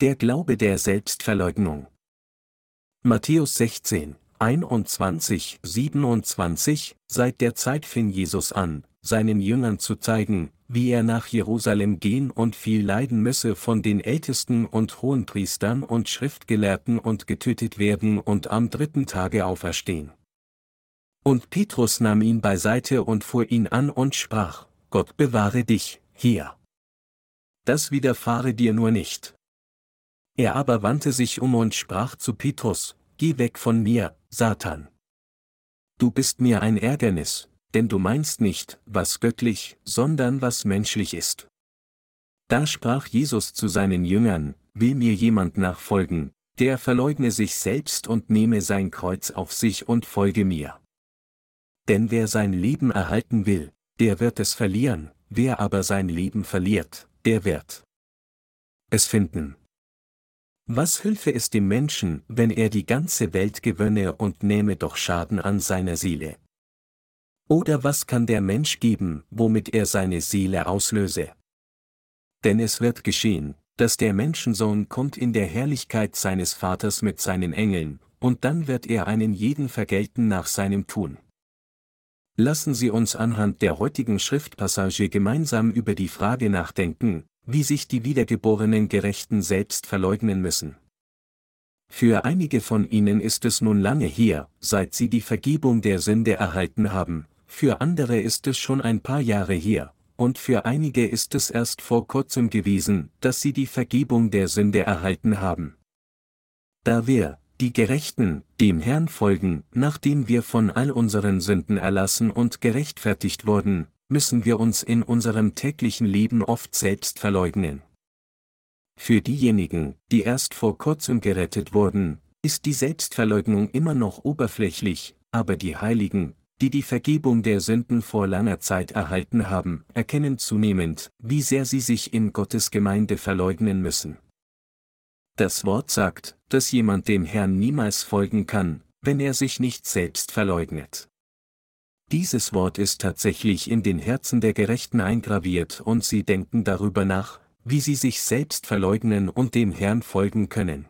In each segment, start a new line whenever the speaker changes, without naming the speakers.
Der Glaube der Selbstverleugnung. Matthäus 16, 21, 27, seit der Zeit fing Jesus an, seinen Jüngern zu zeigen, wie er nach Jerusalem gehen und viel leiden müsse von den Ältesten und Hohenpriestern und Schriftgelehrten und getötet werden und am dritten Tage auferstehen. Und Petrus nahm ihn beiseite und fuhr ihn an und sprach, Gott bewahre dich, hier. Das widerfahre dir nur nicht. Er aber wandte sich um und sprach zu Petrus, Geh weg von mir, Satan. Du bist mir ein Ärgernis, denn du meinst nicht, was göttlich, sondern was menschlich ist. Da sprach Jesus zu seinen Jüngern, will mir jemand nachfolgen, der verleugne sich selbst und nehme sein Kreuz auf sich und folge mir. Denn wer sein Leben erhalten will, der wird es verlieren, wer aber sein Leben verliert, der wird es finden. Was hülfe es dem Menschen, wenn er die ganze Welt gewönne und nehme doch Schaden an seiner Seele? Oder was kann der Mensch geben, womit er seine Seele auslöse? Denn es wird geschehen, dass der Menschensohn kommt in der Herrlichkeit seines Vaters mit seinen Engeln, und dann wird er einen jeden vergelten nach seinem Tun. Lassen Sie uns anhand der heutigen Schriftpassage gemeinsam über die Frage nachdenken, wie sich die wiedergeborenen Gerechten selbst verleugnen müssen. Für einige von ihnen ist es nun lange her, seit sie die Vergebung der Sünde erhalten haben, für andere ist es schon ein paar Jahre her, und für einige ist es erst vor kurzem gewesen, dass sie die Vergebung der Sünde erhalten haben. Da wir, die Gerechten, dem Herrn folgen, nachdem wir von all unseren Sünden erlassen und gerechtfertigt wurden, müssen wir uns in unserem täglichen Leben oft selbst verleugnen. Für diejenigen, die erst vor kurzem gerettet wurden, ist die Selbstverleugnung immer noch oberflächlich, aber die Heiligen, die die Vergebung der Sünden vor langer Zeit erhalten haben, erkennen zunehmend, wie sehr sie sich in Gottes Gemeinde verleugnen müssen. Das Wort sagt, dass jemand dem Herrn niemals folgen kann, wenn er sich nicht selbst verleugnet. Dieses Wort ist tatsächlich in den Herzen der Gerechten eingraviert und sie denken darüber nach, wie sie sich selbst verleugnen und dem Herrn folgen können.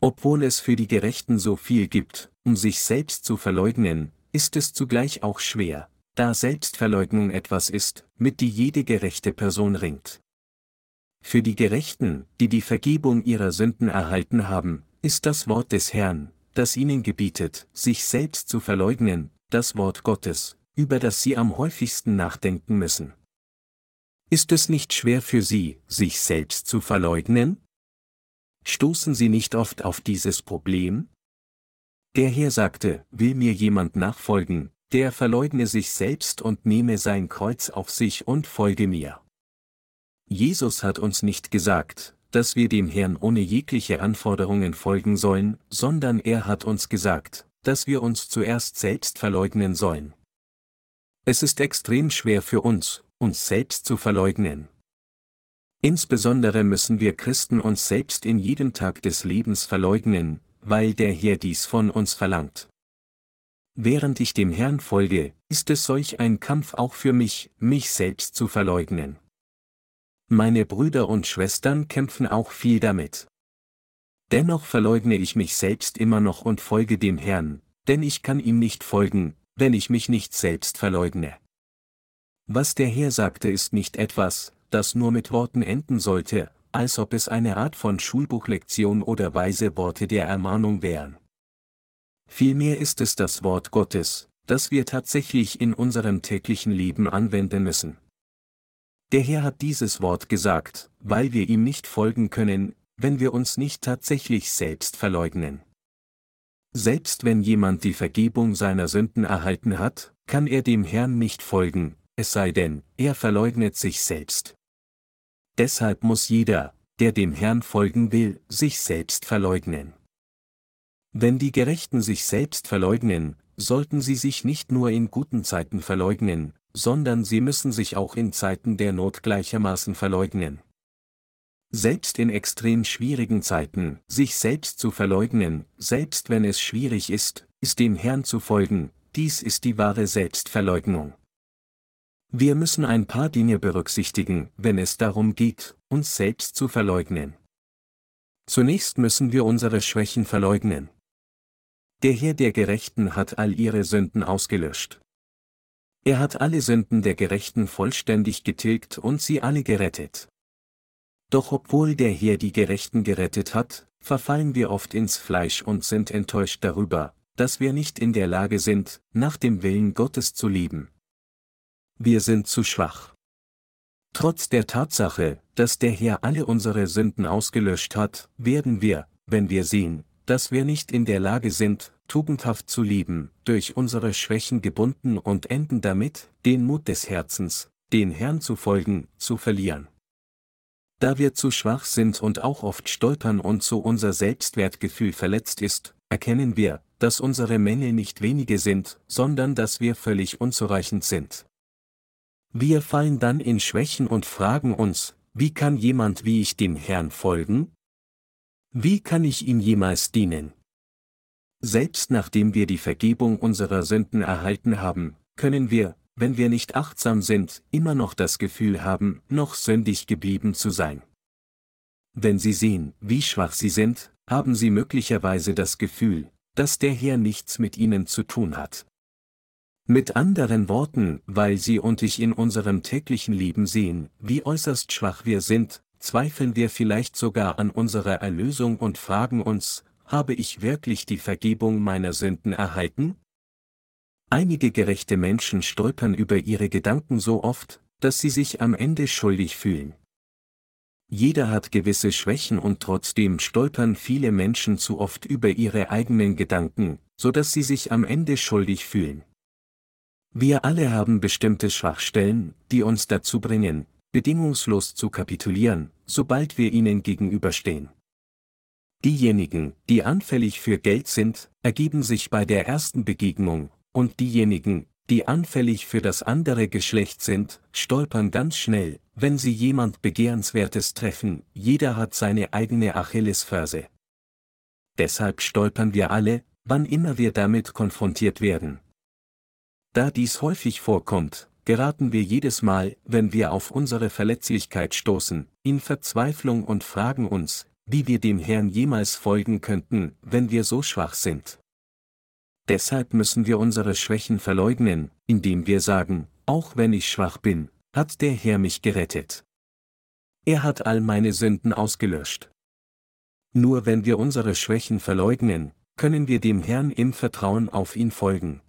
Obwohl es für die Gerechten so viel gibt, um sich selbst zu verleugnen, ist es zugleich auch schwer, da Selbstverleugnung etwas ist, mit die jede gerechte Person ringt. Für die Gerechten, die die Vergebung ihrer Sünden erhalten haben, ist das Wort des Herrn, das ihnen gebietet, sich selbst zu verleugnen, das Wort Gottes, über das Sie am häufigsten nachdenken müssen. Ist es nicht schwer für Sie, sich selbst zu verleugnen? Stoßen Sie nicht oft auf dieses Problem? Der Herr sagte, will mir jemand nachfolgen, der verleugne sich selbst und nehme sein Kreuz auf sich und folge mir. Jesus hat uns nicht gesagt, dass wir dem Herrn ohne jegliche Anforderungen folgen sollen, sondern er hat uns gesagt, dass wir uns zuerst selbst verleugnen sollen. Es ist extrem schwer für uns, uns selbst zu verleugnen. Insbesondere müssen wir Christen uns selbst in jedem Tag des Lebens verleugnen, weil der Herr dies von uns verlangt. Während ich dem Herrn folge, ist es solch ein Kampf auch für mich, mich selbst zu verleugnen. Meine Brüder und Schwestern kämpfen auch viel damit. Dennoch verleugne ich mich selbst immer noch und folge dem Herrn, denn ich kann ihm nicht folgen, wenn ich mich nicht selbst verleugne. Was der Herr sagte ist nicht etwas, das nur mit Worten enden sollte, als ob es eine Art von Schulbuchlektion oder weise Worte der Ermahnung wären. Vielmehr ist es das Wort Gottes, das wir tatsächlich in unserem täglichen Leben anwenden müssen. Der Herr hat dieses Wort gesagt, weil wir ihm nicht folgen können, wenn wir uns nicht tatsächlich selbst verleugnen. Selbst wenn jemand die Vergebung seiner Sünden erhalten hat, kann er dem Herrn nicht folgen, es sei denn, er verleugnet sich selbst. Deshalb muss jeder, der dem Herrn folgen will, sich selbst verleugnen. Wenn die Gerechten sich selbst verleugnen, sollten sie sich nicht nur in guten Zeiten verleugnen, sondern sie müssen sich auch in Zeiten der Not gleichermaßen verleugnen. Selbst in extrem schwierigen Zeiten, sich selbst zu verleugnen, selbst wenn es schwierig ist, ist dem Herrn zu folgen, dies ist die wahre Selbstverleugnung. Wir müssen ein paar Dinge berücksichtigen, wenn es darum geht, uns selbst zu verleugnen. Zunächst müssen wir unsere Schwächen verleugnen. Der Herr der Gerechten hat all ihre Sünden ausgelöscht. Er hat alle Sünden der Gerechten vollständig getilgt und sie alle gerettet. Doch obwohl der Herr die Gerechten gerettet hat, verfallen wir oft ins Fleisch und sind enttäuscht darüber, dass wir nicht in der Lage sind, nach dem Willen Gottes zu lieben. Wir sind zu schwach. Trotz der Tatsache, dass der Herr alle unsere Sünden ausgelöscht hat, werden wir, wenn wir sehen, dass wir nicht in der Lage sind, tugendhaft zu lieben, durch unsere Schwächen gebunden und enden damit, den Mut des Herzens, den Herrn zu folgen, zu verlieren. Da wir zu schwach sind und auch oft stolpern und so unser Selbstwertgefühl verletzt ist, erkennen wir, dass unsere Mängel nicht wenige sind, sondern dass wir völlig unzureichend sind. Wir fallen dann in Schwächen und fragen uns, wie kann jemand wie ich dem Herrn folgen? Wie kann ich ihm jemals dienen? Selbst nachdem wir die Vergebung unserer Sünden erhalten haben, können wir, wenn wir nicht achtsam sind, immer noch das Gefühl haben, noch sündig geblieben zu sein. Wenn Sie sehen, wie schwach Sie sind, haben Sie möglicherweise das Gefühl, dass der Herr nichts mit Ihnen zu tun hat. Mit anderen Worten, weil Sie und ich in unserem täglichen Leben sehen, wie äußerst schwach wir sind, zweifeln wir vielleicht sogar an unserer Erlösung und fragen uns, habe ich wirklich die Vergebung meiner Sünden erhalten? Einige gerechte Menschen stolpern über ihre Gedanken so oft, dass sie sich am Ende schuldig fühlen. Jeder hat gewisse Schwächen und trotzdem stolpern viele Menschen zu oft über ihre eigenen Gedanken, so dass sie sich am Ende schuldig fühlen. Wir alle haben bestimmte Schwachstellen, die uns dazu bringen, bedingungslos zu kapitulieren, sobald wir ihnen gegenüberstehen. Diejenigen, die anfällig für Geld sind, ergeben sich bei der ersten Begegnung, und diejenigen, die anfällig für das andere Geschlecht sind, stolpern ganz schnell, wenn sie jemand Begehrenswertes treffen, jeder hat seine eigene Achillesferse. Deshalb stolpern wir alle, wann immer wir damit konfrontiert werden. Da dies häufig vorkommt, geraten wir jedes Mal, wenn wir auf unsere Verletzlichkeit stoßen, in Verzweiflung und fragen uns, wie wir dem Herrn jemals folgen könnten, wenn wir so schwach sind. Deshalb müssen wir unsere Schwächen verleugnen, indem wir sagen, auch wenn ich schwach bin, hat der Herr mich gerettet. Er hat all meine Sünden ausgelöscht. Nur wenn wir unsere Schwächen verleugnen, können wir dem Herrn im Vertrauen auf ihn folgen.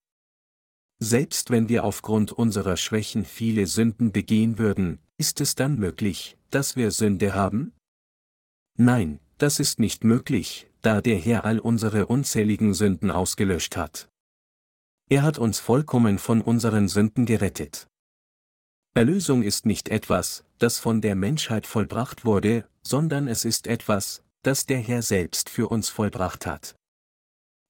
Selbst wenn wir aufgrund unserer Schwächen viele Sünden begehen würden, ist es dann möglich, dass wir Sünde haben? Nein, das ist nicht möglich, da der Herr all unsere unzähligen Sünden ausgelöscht hat. Er hat uns vollkommen von unseren Sünden gerettet. Erlösung ist nicht etwas, das von der Menschheit vollbracht wurde, sondern es ist etwas, das der Herr selbst für uns vollbracht hat.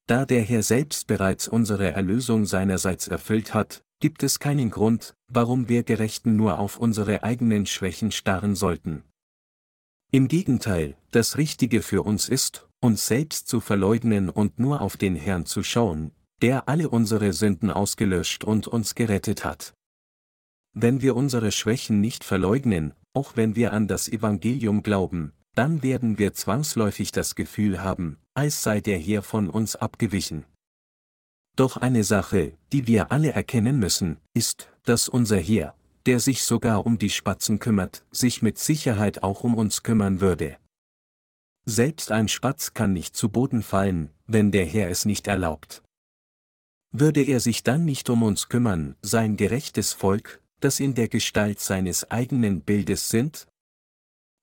Da der Herr selbst bereits unsere Erlösung seinerseits erfüllt hat, gibt es keinen Grund, warum wir Gerechten nur auf unsere eigenen Schwächen starren sollten. Im Gegenteil, das Richtige für uns ist, uns selbst zu verleugnen und nur auf den Herrn zu schauen, der alle unsere Sünden ausgelöscht und uns gerettet hat. Wenn wir unsere Schwächen nicht verleugnen, auch wenn wir an das Evangelium glauben, dann werden wir zwangsläufig das Gefühl haben, als sei der Herr von uns abgewichen. Doch eine Sache, die wir alle erkennen müssen, ist, dass unser Herr, der sich sogar um die Spatzen kümmert, sich mit Sicherheit auch um uns kümmern würde. Selbst ein Spatz kann nicht zu Boden fallen, wenn der Herr es nicht erlaubt. Würde er sich dann nicht um uns kümmern, sein gerechtes Volk, das in der Gestalt seines eigenen Bildes sind?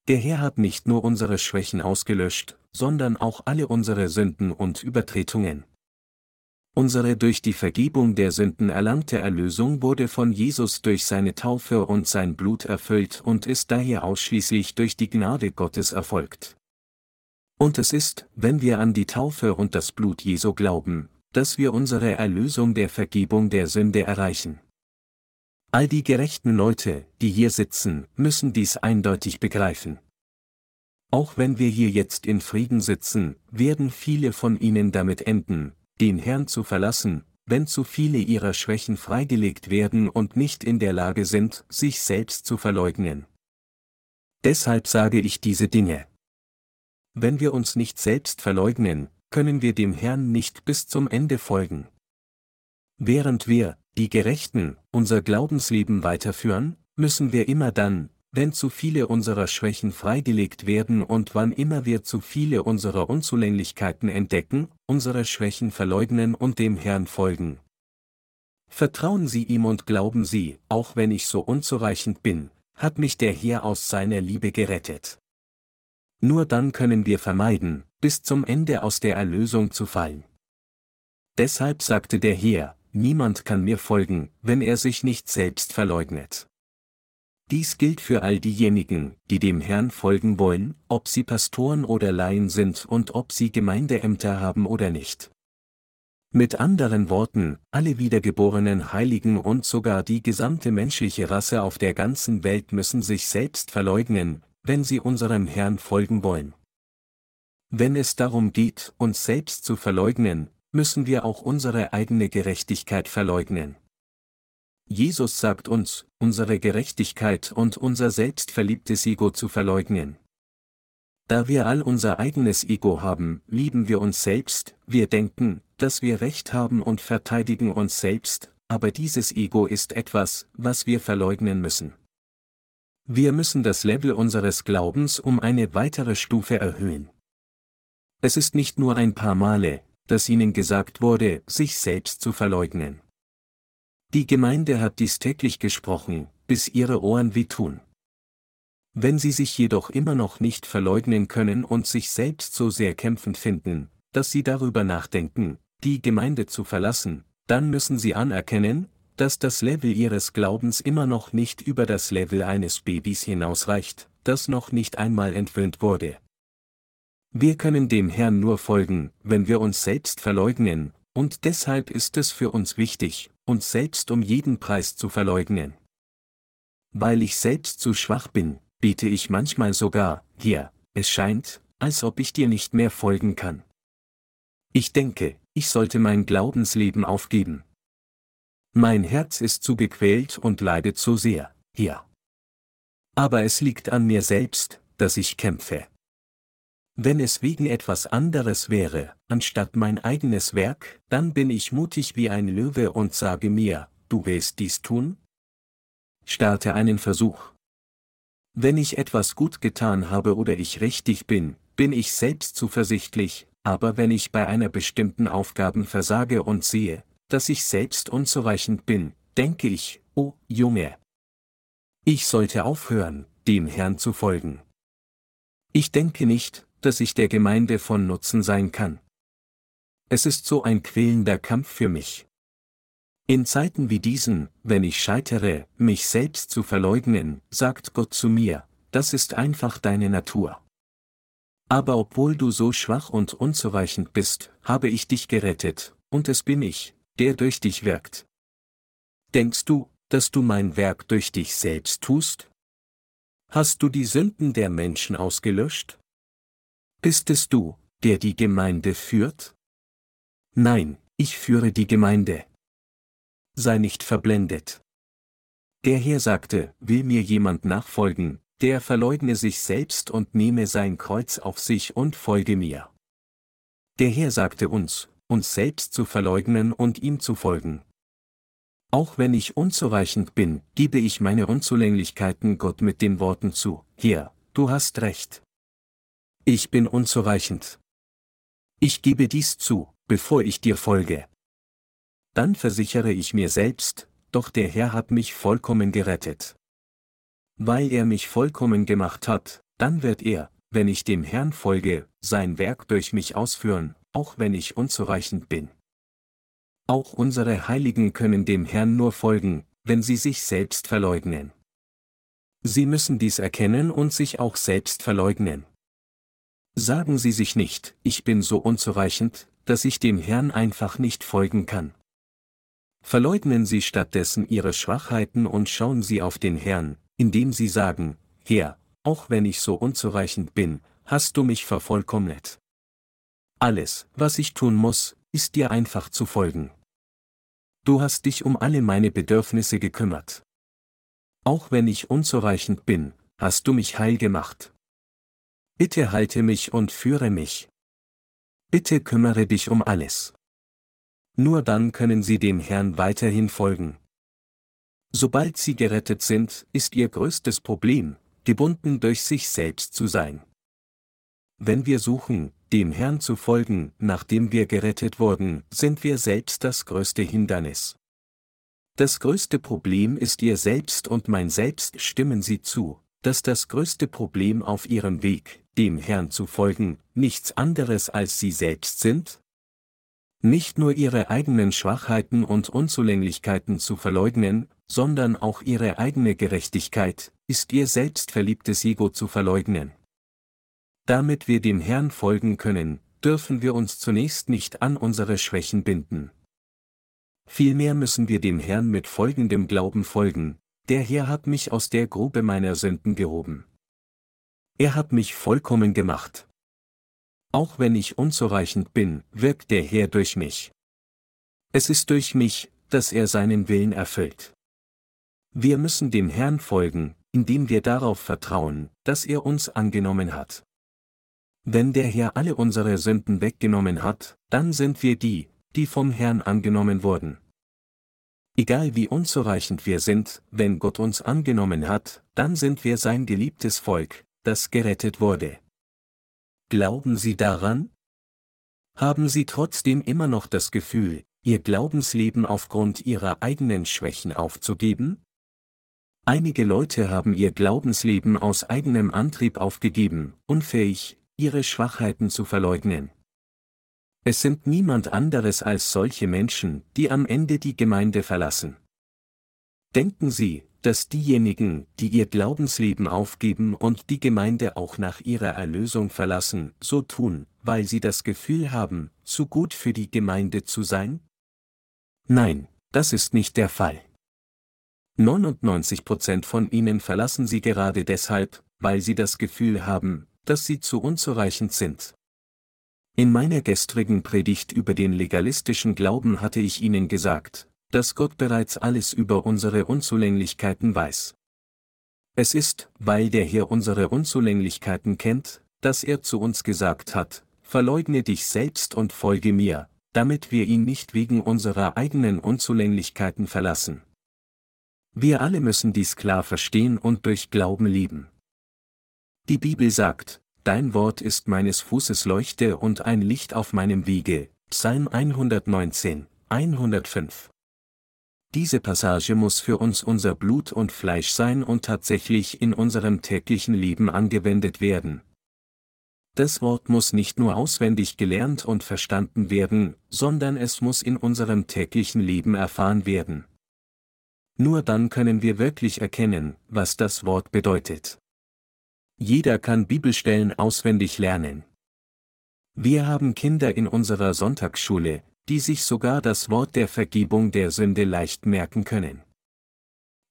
Der Herr hat nicht nur unsere Schwächen ausgelöscht, sondern auch alle unsere Sünden und Übertretungen. Unsere durch die Vergebung der Sünden erlangte Erlösung wurde von Jesus durch seine Taufe und sein Blut erfüllt und ist daher ausschließlich durch die Gnade Gottes erfolgt. Und es ist, wenn wir an die Taufe und das Blut Jesu glauben, dass wir unsere Erlösung der Vergebung der Sünde erreichen. All die gerechten Leute, die hier sitzen, müssen dies eindeutig begreifen. Auch wenn wir hier jetzt in Frieden sitzen, werden viele von ihnen damit enden, den Herrn zu verlassen, wenn zu viele ihrer Schwächen freigelegt werden und nicht in der Lage sind, sich selbst zu verleugnen. Deshalb sage ich diese Dinge. Wenn wir uns nicht selbst verleugnen, können wir dem Herrn nicht bis zum Ende folgen. Während wir, die Gerechten, unser Glaubensleben weiterführen, müssen wir immer dann, wenn zu viele unserer Schwächen freigelegt werden und wann immer wir zu viele unserer Unzulänglichkeiten entdecken, unsere Schwächen verleugnen und dem Herrn folgen. Vertrauen Sie ihm und glauben Sie, auch wenn ich so unzureichend bin, hat mich der Herr aus seiner Liebe gerettet. Nur dann können wir vermeiden, bis zum Ende aus der Erlösung zu fallen. Deshalb sagte der Herr, niemand kann mir folgen, wenn er sich nicht selbst verleugnet. Dies gilt für all diejenigen, die dem Herrn folgen wollen, ob sie Pastoren oder Laien sind und ob sie Gemeindeämter haben oder nicht. Mit anderen Worten, alle wiedergeborenen Heiligen und sogar die gesamte menschliche Rasse auf der ganzen Welt müssen sich selbst verleugnen, wenn sie unserem Herrn folgen wollen. Wenn es darum geht, uns selbst zu verleugnen, müssen wir auch unsere eigene Gerechtigkeit verleugnen. Jesus sagt uns, unsere Gerechtigkeit und unser selbstverliebtes Ego zu verleugnen. Da wir all unser eigenes Ego haben, lieben wir uns selbst, wir denken, dass wir Recht haben und verteidigen uns selbst, aber dieses Ego ist etwas, was wir verleugnen müssen. Wir müssen das Level unseres Glaubens um eine weitere Stufe erhöhen. Es ist nicht nur ein paar Male, dass ihnen gesagt wurde, sich selbst zu verleugnen. Die Gemeinde hat dies täglich gesprochen, bis ihre Ohren wehtun. Wenn sie sich jedoch immer noch nicht verleugnen können und sich selbst so sehr kämpfend finden, dass sie darüber nachdenken, die Gemeinde zu verlassen, dann müssen sie anerkennen, dass das Level ihres Glaubens immer noch nicht über das Level eines Babys hinausreicht, das noch nicht einmal entwöhnt wurde. Wir können dem Herrn nur folgen, wenn wir uns selbst verleugnen, und deshalb ist es für uns wichtig, uns selbst um jeden Preis zu verleugnen. Weil ich selbst zu schwach bin, bete ich manchmal sogar, hier, es scheint, als ob ich dir nicht mehr folgen kann. Ich denke, ich sollte mein Glaubensleben aufgeben. Mein Herz ist zu gequält und leidet zu sehr, hier. Aber es liegt an mir selbst, dass ich kämpfe. Wenn es wegen etwas anderes wäre, anstatt mein eigenes Werk, dann bin ich mutig wie ein Löwe und sage mir, du willst dies tun? Starte einen Versuch. Wenn ich etwas gut getan habe oder ich richtig bin, bin ich selbst zuversichtlich, aber wenn ich bei einer bestimmten Aufgaben versage und sehe, dass ich selbst unzureichend bin, denke ich, oh, Junge. Ich sollte aufhören, dem Herrn zu folgen. Ich denke nicht, dass ich der Gemeinde von Nutzen sein kann. Es ist so ein quälender Kampf für mich. In Zeiten wie diesen, wenn ich scheitere, mich selbst zu verleugnen, sagt Gott zu mir, das ist einfach deine Natur. Aber obwohl du so schwach und unzureichend bist, habe ich dich gerettet, und es bin ich, der durch dich wirkt. Denkst du, dass du mein Werk durch dich selbst tust? Hast du die Sünden der Menschen ausgelöscht? Bist es du, der die Gemeinde führt? Nein, ich führe die Gemeinde. Sei nicht verblendet. Der Herr sagte, will mir jemand nachfolgen, der verleugne sich selbst und nehme sein Kreuz auf sich und folge mir. Der Herr sagte uns, uns selbst zu verleugnen und ihm zu folgen. Auch wenn ich unzureichend bin, gebe ich meine Unzulänglichkeiten Gott mit den Worten zu, Herr, du hast recht. Ich bin unzureichend. Ich gebe dies zu, bevor ich dir folge. Dann versichere ich mir selbst, doch der Herr hat mich vollkommen gerettet. Weil er mich vollkommen gemacht hat, dann wird er, wenn ich dem Herrn folge, sein Werk durch mich ausführen, auch wenn ich unzureichend bin. Auch unsere Heiligen können dem Herrn nur folgen, wenn sie sich selbst verleugnen. Sie müssen dies erkennen und sich auch selbst verleugnen. Sagen Sie sich nicht, ich bin so unzureichend, dass ich dem Herrn einfach nicht folgen kann. Verleugnen Sie stattdessen Ihre Schwachheiten und schauen Sie auf den Herrn, indem Sie sagen, Herr, auch wenn ich so unzureichend bin, hast du mich vervollkommnet. Alles, was ich tun muss, ist dir einfach zu folgen. Du hast dich um alle meine Bedürfnisse gekümmert. Auch wenn ich unzureichend bin, hast du mich heil gemacht. Bitte halte mich und führe mich. Bitte kümmere dich um alles. Nur dann können Sie dem Herrn weiterhin folgen. Sobald Sie gerettet sind, ist Ihr größtes Problem, gebunden durch sich selbst zu sein. Wenn wir suchen, dem Herrn zu folgen, nachdem wir gerettet wurden, sind wir selbst das größte Hindernis. Das größte Problem ist Ihr Selbst und mein Selbst stimmen Sie zu, dass das größte Problem auf Ihrem Weg, dem Herrn zu folgen, nichts anderes als Sie selbst sind? Nicht nur Ihre eigenen Schwachheiten und Unzulänglichkeiten zu verleugnen, sondern auch Ihre eigene Gerechtigkeit, ist Ihr selbstverliebtes Ego zu verleugnen. Damit wir dem Herrn folgen können, dürfen wir uns zunächst nicht an unsere Schwächen binden. Vielmehr müssen wir dem Herrn mit folgendem Glauben folgen, der Herr hat mich aus der Grube meiner Sünden gehoben. Er hat mich vollkommen gemacht. Auch wenn ich unzureichend bin, wirkt der Herr durch mich. Es ist durch mich, dass er seinen Willen erfüllt. Wir müssen dem Herrn folgen, indem wir darauf vertrauen, dass er uns angenommen hat. Wenn der Herr alle unsere Sünden weggenommen hat, dann sind wir die, die vom Herrn angenommen wurden. Egal wie unzureichend wir sind, wenn Gott uns angenommen hat, dann sind wir sein geliebtes Volk, das gerettet wurde. Glauben Sie daran? Haben Sie trotzdem immer noch das Gefühl, Ihr Glaubensleben aufgrund Ihrer eigenen Schwächen aufzugeben? Einige Leute haben ihr Glaubensleben aus eigenem Antrieb aufgegeben, unfähig, ihre Schwachheiten zu verleugnen. Es sind niemand anderes als solche Menschen, die am Ende die Gemeinde verlassen. Denken Sie, dass diejenigen, die ihr Glaubensleben aufgeben und die Gemeinde auch nach ihrer Erlösung verlassen, so tun, weil sie das Gefühl haben, zu gut für die Gemeinde zu sein? Nein, das ist nicht der Fall. 99% von ihnen verlassen sie gerade deshalb, weil sie das Gefühl haben, dass sie zu unzureichend sind. In meiner gestrigen Predigt über den legalistischen Glauben hatte ich Ihnen gesagt, dass Gott bereits alles über unsere Unzulänglichkeiten weiß. Es ist, weil der Herr unsere Unzulänglichkeiten kennt, dass er zu uns gesagt hat, verleugne dich selbst und folge mir, damit wir ihn nicht wegen unserer eigenen Unzulänglichkeiten verlassen. Wir alle müssen dies klar verstehen und durch Glauben lieben. Die Bibel sagt, Dein Wort ist meines Fußes Leuchte und ein Licht auf meinem Wege. Psalm 119, 105. Diese Passage muss für uns unser Blut und Fleisch sein und tatsächlich in unserem täglichen Leben angewendet werden. Das Wort muss nicht nur auswendig gelernt und verstanden werden, sondern es muss in unserem täglichen Leben erfahren werden. Nur dann können wir wirklich erkennen, was das Wort bedeutet. Jeder kann Bibelstellen auswendig lernen. Wir haben Kinder in unserer Sonntagsschule, die sich sogar das Wort der Vergebung der Sünde leicht merken können.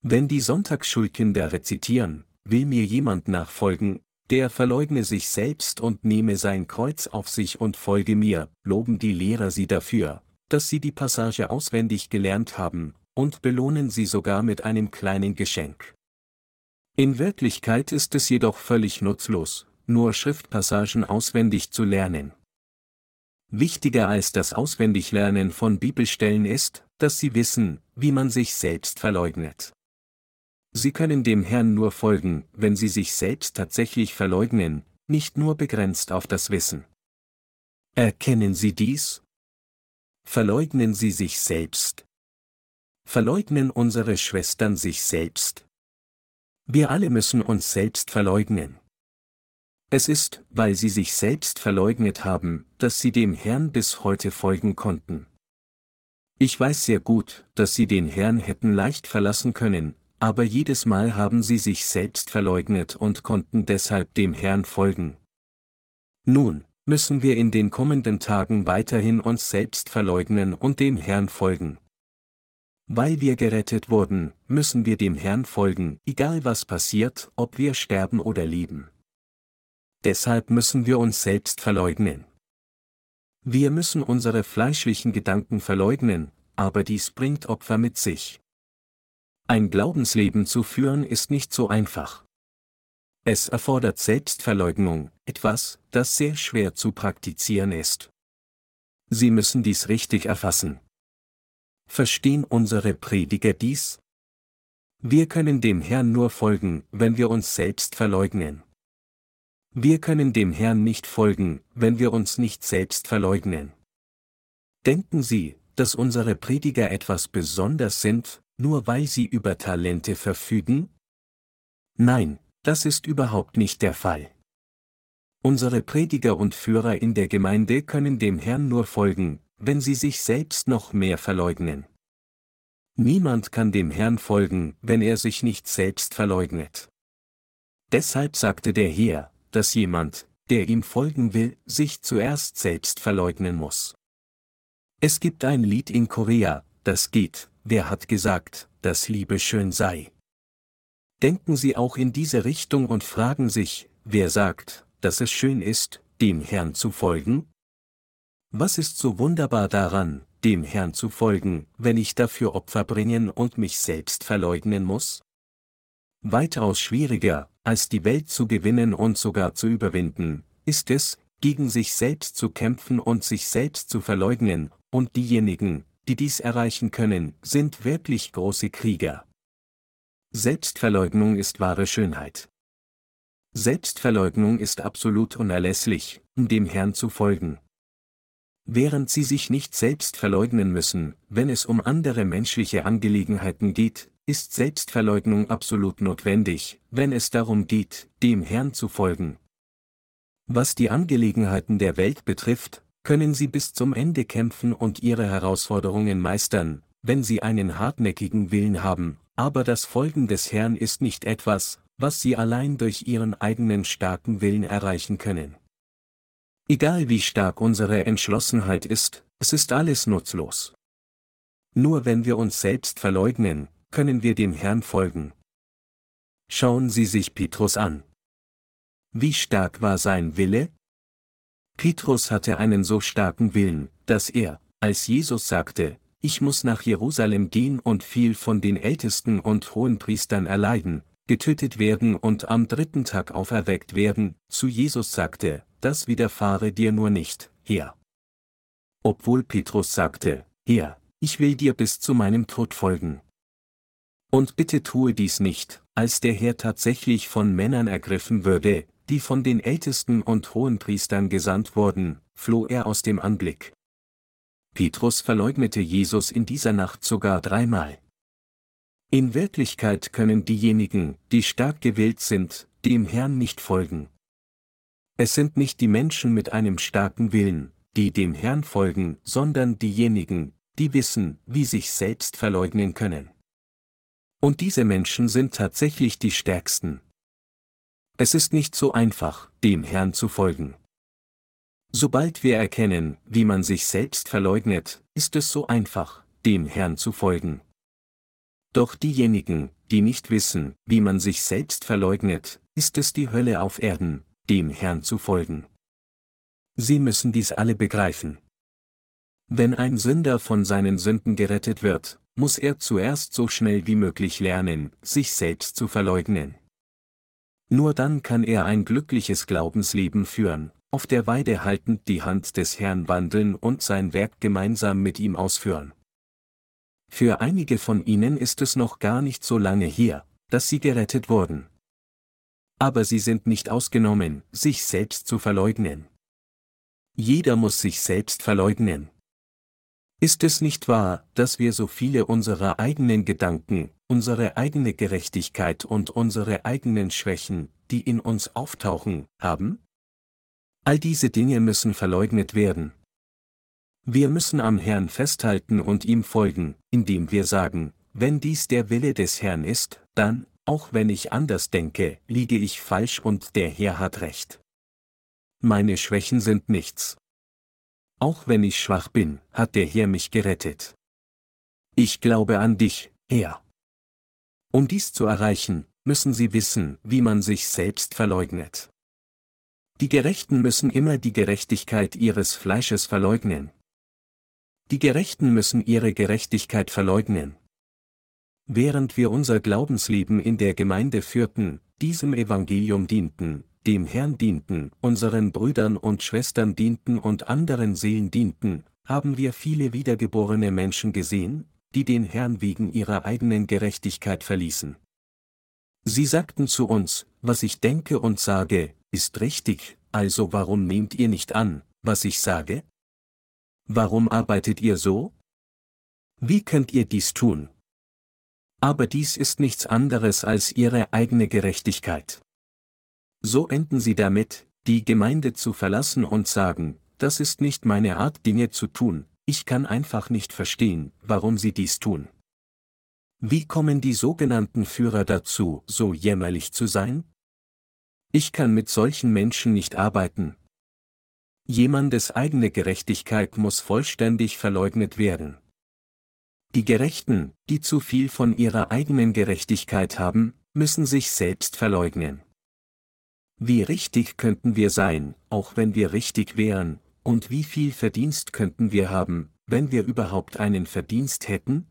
Wenn die Sonntagsschulkinder rezitieren, will mir jemand nachfolgen, der verleugne sich selbst und nehme sein Kreuz auf sich und folge mir, loben die Lehrer sie dafür, dass sie die Passage auswendig gelernt haben, und belohnen sie sogar mit einem kleinen Geschenk. In Wirklichkeit ist es jedoch völlig nutzlos, nur Schriftpassagen auswendig zu lernen. Wichtiger als das Auswendiglernen von Bibelstellen ist, dass sie wissen, wie man sich selbst verleugnet. Sie können dem Herrn nur folgen, wenn sie sich selbst tatsächlich verleugnen, nicht nur begrenzt auf das Wissen. Erkennen Sie dies? Verleugnen Sie sich selbst. Verleugnen unsere Schwestern sich selbst? Wir alle müssen uns selbst verleugnen. Es ist, weil sie sich selbst verleugnet haben, dass sie dem Herrn bis heute folgen konnten. Ich weiß sehr gut, dass sie den Herrn hätten leicht verlassen können, aber jedes Mal haben sie sich selbst verleugnet und konnten deshalb dem Herrn folgen. Nun, müssen wir in den kommenden Tagen weiterhin uns selbst verleugnen und dem Herrn folgen. Weil wir gerettet wurden, müssen wir dem Herrn folgen, egal was passiert, ob wir sterben oder leben. Deshalb müssen wir uns selbst verleugnen. Wir müssen unsere fleischlichen Gedanken verleugnen, aber dies bringt Opfer mit sich. Ein Glaubensleben zu führen ist nicht so einfach. Es erfordert Selbstverleugnung, etwas, das sehr schwer zu praktizieren ist. Sie müssen dies richtig erfassen. Verstehen unsere Prediger dies? Wir können dem Herrn nur folgen, wenn wir uns selbst verleugnen. Wir können dem Herrn nicht folgen, wenn wir uns nicht selbst verleugnen. Denken Sie, dass unsere Prediger etwas besonders sind, nur weil sie über Talente verfügen? Nein, das ist überhaupt nicht der Fall. Unsere Prediger und Führer in der Gemeinde können dem Herrn nur folgen, wenn sie sich selbst noch mehr verleugnen. Niemand kann dem Herrn folgen, wenn er sich nicht selbst verleugnet. Deshalb sagte der Herr, dass jemand, der ihm folgen will, sich zuerst selbst verleugnen muss. Es gibt ein Lied in Korea, das geht, wer hat gesagt, dass Liebe schön sei. Denken Sie auch in diese Richtung und fragen sich, wer sagt, dass es schön ist, dem Herrn zu folgen? Was ist so wunderbar daran, dem Herrn zu folgen, wenn ich dafür Opfer bringen und mich selbst verleugnen muss? Weitaus schwieriger, als die Welt zu gewinnen und sogar zu überwinden, ist es, gegen sich selbst zu kämpfen und sich selbst zu verleugnen, und diejenigen, die dies erreichen können, sind wirklich große Krieger. Selbstverleugnung ist wahre Schönheit. Selbstverleugnung ist absolut unerlässlich, um dem Herrn zu folgen. Während sie sich nicht selbst verleugnen müssen, wenn es um andere menschliche Angelegenheiten geht, ist Selbstverleugnung absolut notwendig, wenn es darum geht, dem Herrn zu folgen. Was die Angelegenheiten der Welt betrifft, können sie bis zum Ende kämpfen und ihre Herausforderungen meistern, wenn sie einen hartnäckigen Willen haben, aber das Folgen des Herrn ist nicht etwas, was sie allein durch ihren eigenen starken Willen erreichen können. Egal wie stark unsere Entschlossenheit ist, es ist alles nutzlos. Nur wenn wir uns selbst verleugnen, können wir dem Herrn folgen. Schauen Sie sich Petrus an. Wie stark war sein Wille? Petrus hatte einen so starken Willen, dass er, als Jesus sagte, ich muss nach Jerusalem gehen und viel von den Ältesten und Hohenpriestern erleiden, getötet werden und am dritten Tag auferweckt werden, zu Jesus sagte, das widerfahre dir nur nicht, Herr. Obwohl Petrus sagte, Herr, ich will dir bis zu meinem Tod folgen. Und bitte tue dies nicht, als der Herr tatsächlich von Männern ergriffen würde, die von den Ältesten und Hohenpriestern gesandt wurden, floh er aus dem Anblick. Petrus verleugnete Jesus in dieser Nacht sogar dreimal. In Wirklichkeit können diejenigen, die stark gewillt sind, dem Herrn nicht folgen. Es sind nicht die Menschen mit einem starken Willen, die dem Herrn folgen, sondern diejenigen, die wissen, wie sich selbst verleugnen können. Und diese Menschen sind tatsächlich die Stärksten. Es ist nicht so einfach, dem Herrn zu folgen. Sobald wir erkennen, wie man sich selbst verleugnet, ist es so einfach, dem Herrn zu folgen. Doch diejenigen, die nicht wissen, wie man sich selbst verleugnet, ist es die Hölle auf Erden, dem Herrn zu folgen. Sie müssen dies alle begreifen. Wenn ein Sünder von seinen Sünden gerettet wird, muss er zuerst so schnell wie möglich lernen, sich selbst zu verleugnen. Nur dann kann er ein glückliches Glaubensleben führen, auf der Weide haltend die Hand des Herrn wandeln und sein Werk gemeinsam mit ihm ausführen. Für einige von ihnen ist es noch gar nicht so lange her, dass sie gerettet wurden aber sie sind nicht ausgenommen, sich selbst zu verleugnen. Jeder muss sich selbst verleugnen. Ist es nicht wahr, dass wir so viele unserer eigenen Gedanken, unsere eigene Gerechtigkeit und unsere eigenen Schwächen, die in uns auftauchen, haben? All diese Dinge müssen verleugnet werden. Wir müssen am Herrn festhalten und ihm folgen, indem wir sagen, wenn dies der Wille des Herrn ist, dann, auch wenn ich anders denke, liege ich falsch und der Herr hat recht. Meine Schwächen sind nichts. Auch wenn ich schwach bin, hat der Herr mich gerettet. Ich glaube an dich, Herr. Um dies zu erreichen, müssen Sie wissen, wie man sich selbst verleugnet. Die Gerechten müssen immer die Gerechtigkeit ihres Fleisches verleugnen. Die Gerechten müssen ihre Gerechtigkeit verleugnen. Während wir unser Glaubensleben in der Gemeinde führten, diesem Evangelium dienten, dem Herrn dienten, unseren Brüdern und Schwestern dienten und anderen Seelen dienten, haben wir viele wiedergeborene Menschen gesehen, die den Herrn wegen ihrer eigenen Gerechtigkeit verließen. Sie sagten zu uns, was ich denke und sage, ist richtig, also warum nehmt ihr nicht an, was ich sage? Warum arbeitet ihr so? Wie könnt ihr dies tun? Aber dies ist nichts anderes als ihre eigene Gerechtigkeit. So enden sie damit, die Gemeinde zu verlassen und sagen, das ist nicht meine Art Dinge zu tun, ich kann einfach nicht verstehen, warum sie dies tun. Wie kommen die sogenannten Führer dazu, so jämmerlich zu sein? Ich kann mit solchen Menschen nicht arbeiten. Jemandes eigene Gerechtigkeit muss vollständig verleugnet werden. Die Gerechten, die zu viel von ihrer eigenen Gerechtigkeit haben, müssen sich selbst verleugnen. Wie richtig könnten wir sein, auch wenn wir richtig wären, und wie viel Verdienst könnten wir haben, wenn wir überhaupt einen Verdienst hätten?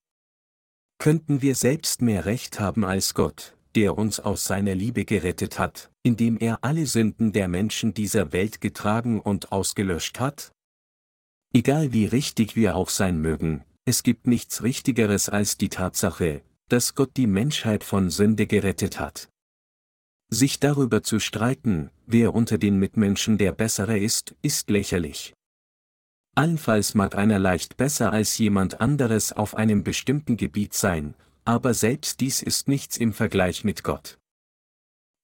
Könnten wir selbst mehr Recht haben als Gott, der uns aus seiner Liebe gerettet hat, indem er alle Sünden der Menschen dieser Welt getragen und ausgelöscht hat? Egal wie richtig wir auch sein mögen, es gibt nichts Richtigeres als die Tatsache, dass Gott die Menschheit von Sünde gerettet hat. Sich darüber zu streiten, wer unter den Mitmenschen der Bessere ist, ist lächerlich. Allenfalls mag einer leicht besser als jemand anderes auf einem bestimmten Gebiet sein, aber selbst dies ist nichts im Vergleich mit Gott.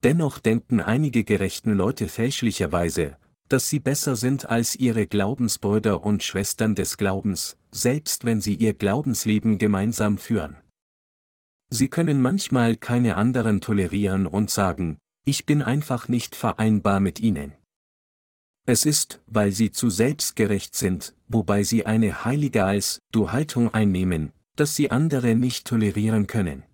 Dennoch denken einige gerechten Leute fälschlicherweise, dass sie besser sind als ihre Glaubensbrüder und Schwestern des Glaubens, selbst wenn sie ihr Glaubensleben gemeinsam führen. Sie können manchmal keine anderen tolerieren und sagen, ich bin einfach nicht vereinbar mit ihnen. Es ist, weil sie zu selbstgerecht sind, wobei sie eine heilige als du Haltung einnehmen, dass sie andere nicht tolerieren können.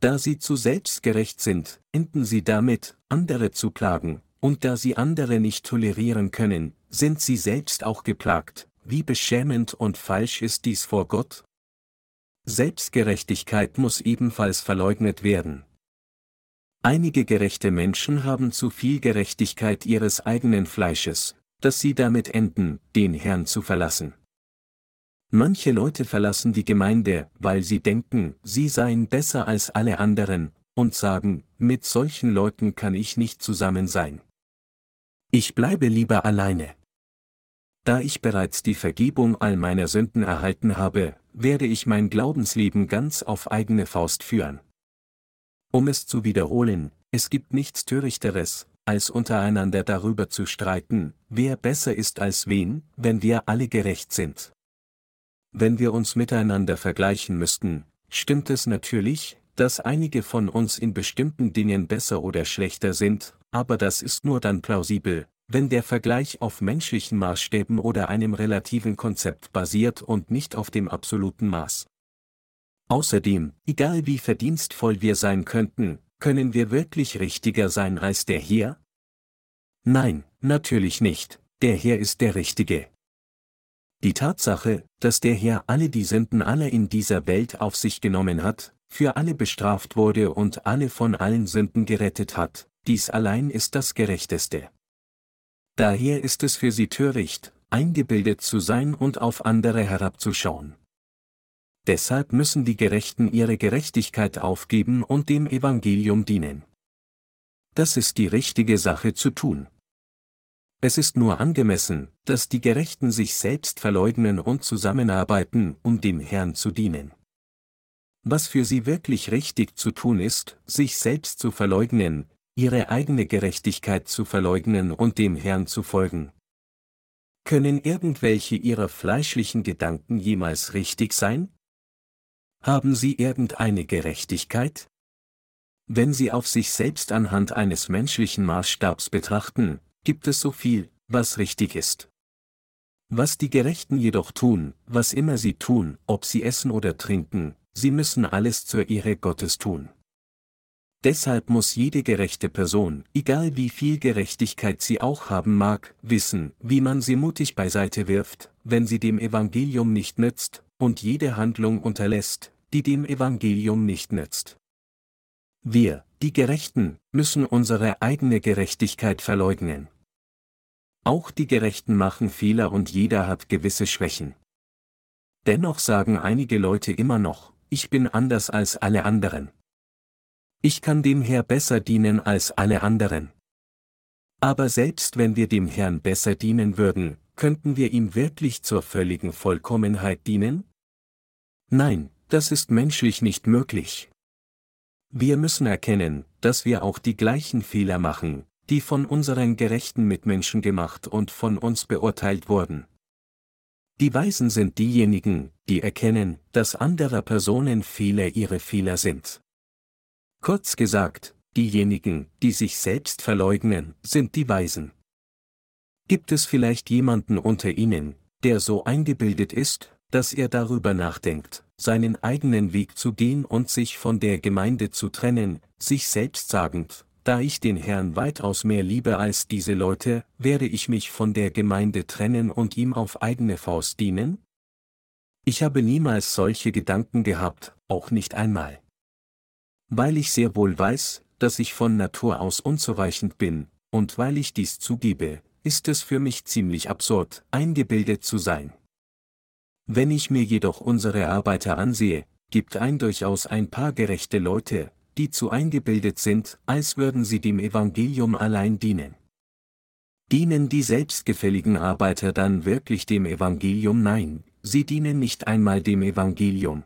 Da sie zu selbstgerecht sind, enden sie damit, andere zu plagen, und da sie andere nicht tolerieren können, sind sie selbst auch geplagt, wie beschämend und falsch ist dies vor Gott? Selbstgerechtigkeit muss ebenfalls verleugnet werden. Einige gerechte Menschen haben zu viel Gerechtigkeit ihres eigenen Fleisches, dass sie damit enden, den Herrn zu verlassen. Manche Leute verlassen die Gemeinde, weil sie denken, sie seien besser als alle anderen, und sagen, mit solchen Leuten kann ich nicht zusammen sein. Ich bleibe lieber alleine. Da ich bereits die Vergebung all meiner Sünden erhalten habe, werde ich mein Glaubensleben ganz auf eigene Faust führen. Um es zu wiederholen, es gibt nichts Törichteres, als untereinander darüber zu streiten, wer besser ist als wen, wenn wir alle gerecht sind. Wenn wir uns miteinander vergleichen müssten, stimmt es natürlich, dass einige von uns in bestimmten Dingen besser oder schlechter sind, aber das ist nur dann plausibel, wenn der Vergleich auf menschlichen Maßstäben oder einem relativen Konzept basiert und nicht auf dem absoluten Maß. Außerdem, egal wie verdienstvoll wir sein könnten, können wir wirklich richtiger sein als der Herr? Nein, natürlich nicht, der Herr ist der Richtige. Die Tatsache, dass der Herr alle die Sünden aller in dieser Welt auf sich genommen hat, für alle bestraft wurde und alle von allen Sünden gerettet hat, dies allein ist das Gerechteste. Daher ist es für sie töricht, eingebildet zu sein und auf andere herabzuschauen. Deshalb müssen die Gerechten ihre Gerechtigkeit aufgeben und dem Evangelium dienen. Das ist die richtige Sache zu tun. Es ist nur angemessen, dass die Gerechten sich selbst verleugnen und zusammenarbeiten, um dem Herrn zu dienen. Was für sie wirklich richtig zu tun ist, sich selbst zu verleugnen, ihre eigene Gerechtigkeit zu verleugnen und dem Herrn zu folgen. Können irgendwelche ihrer fleischlichen Gedanken jemals richtig sein? Haben sie irgendeine Gerechtigkeit? Wenn sie auf sich selbst anhand eines menschlichen Maßstabs betrachten, gibt es so viel, was richtig ist. Was die Gerechten jedoch tun, was immer sie tun, ob sie essen oder trinken, sie müssen alles zur Ehre Gottes tun. Deshalb muss jede gerechte Person, egal wie viel Gerechtigkeit sie auch haben mag, wissen, wie man sie mutig beiseite wirft, wenn sie dem Evangelium nicht nützt, und jede Handlung unterlässt, die dem Evangelium nicht nützt. Wir, Die Gerechten müssen unsere eigene Gerechtigkeit verleugnen. Auch die Gerechten machen Fehler und jeder hat gewisse Schwächen. Dennoch sagen einige Leute immer noch, ich bin anders als alle anderen. Ich kann dem Herr besser dienen als alle anderen. Aber selbst wenn wir dem Herrn besser dienen würden, könnten wir ihm wirklich zur völligen Vollkommenheit dienen? Nein, das ist menschlich nicht möglich. Wir müssen erkennen, dass wir auch die gleichen Fehler machen, die von unseren gerechten Mitmenschen gemacht und von uns beurteilt wurden. Die Weisen sind diejenigen, die erkennen, dass anderer Personen Fehler ihre Fehler sind. Kurz gesagt, diejenigen, die sich selbst verleugnen, sind die Weisen. Gibt es vielleicht jemanden unter Ihnen, der so eingebildet ist, dass er darüber nachdenkt, seinen eigenen Weg zu gehen und sich von der Gemeinde zu trennen, sich selbst sagend, da ich den Herrn weitaus mehr liebe als diese Leute, werde ich mich von der Gemeinde trennen und ihm auf eigene Faust dienen? Ich habe niemals solche Gedanken gehabt, auch nicht einmal. Weil ich sehr wohl weiß, dass ich von Natur aus unzureichend bin, und weil ich dies zugebe, ist es für mich ziemlich absurd, eingebildet zu sein. Wenn ich mir jedoch unsere Arbeiter ansehe, gibt ein durchaus ein paar gerechte Leute, die zu eingebildet sind, als würden sie dem Evangelium allein dienen. Dienen die selbstgefälligen Arbeiter dann wirklich dem Evangelium? Nein, sie dienen nicht einmal dem Evangelium.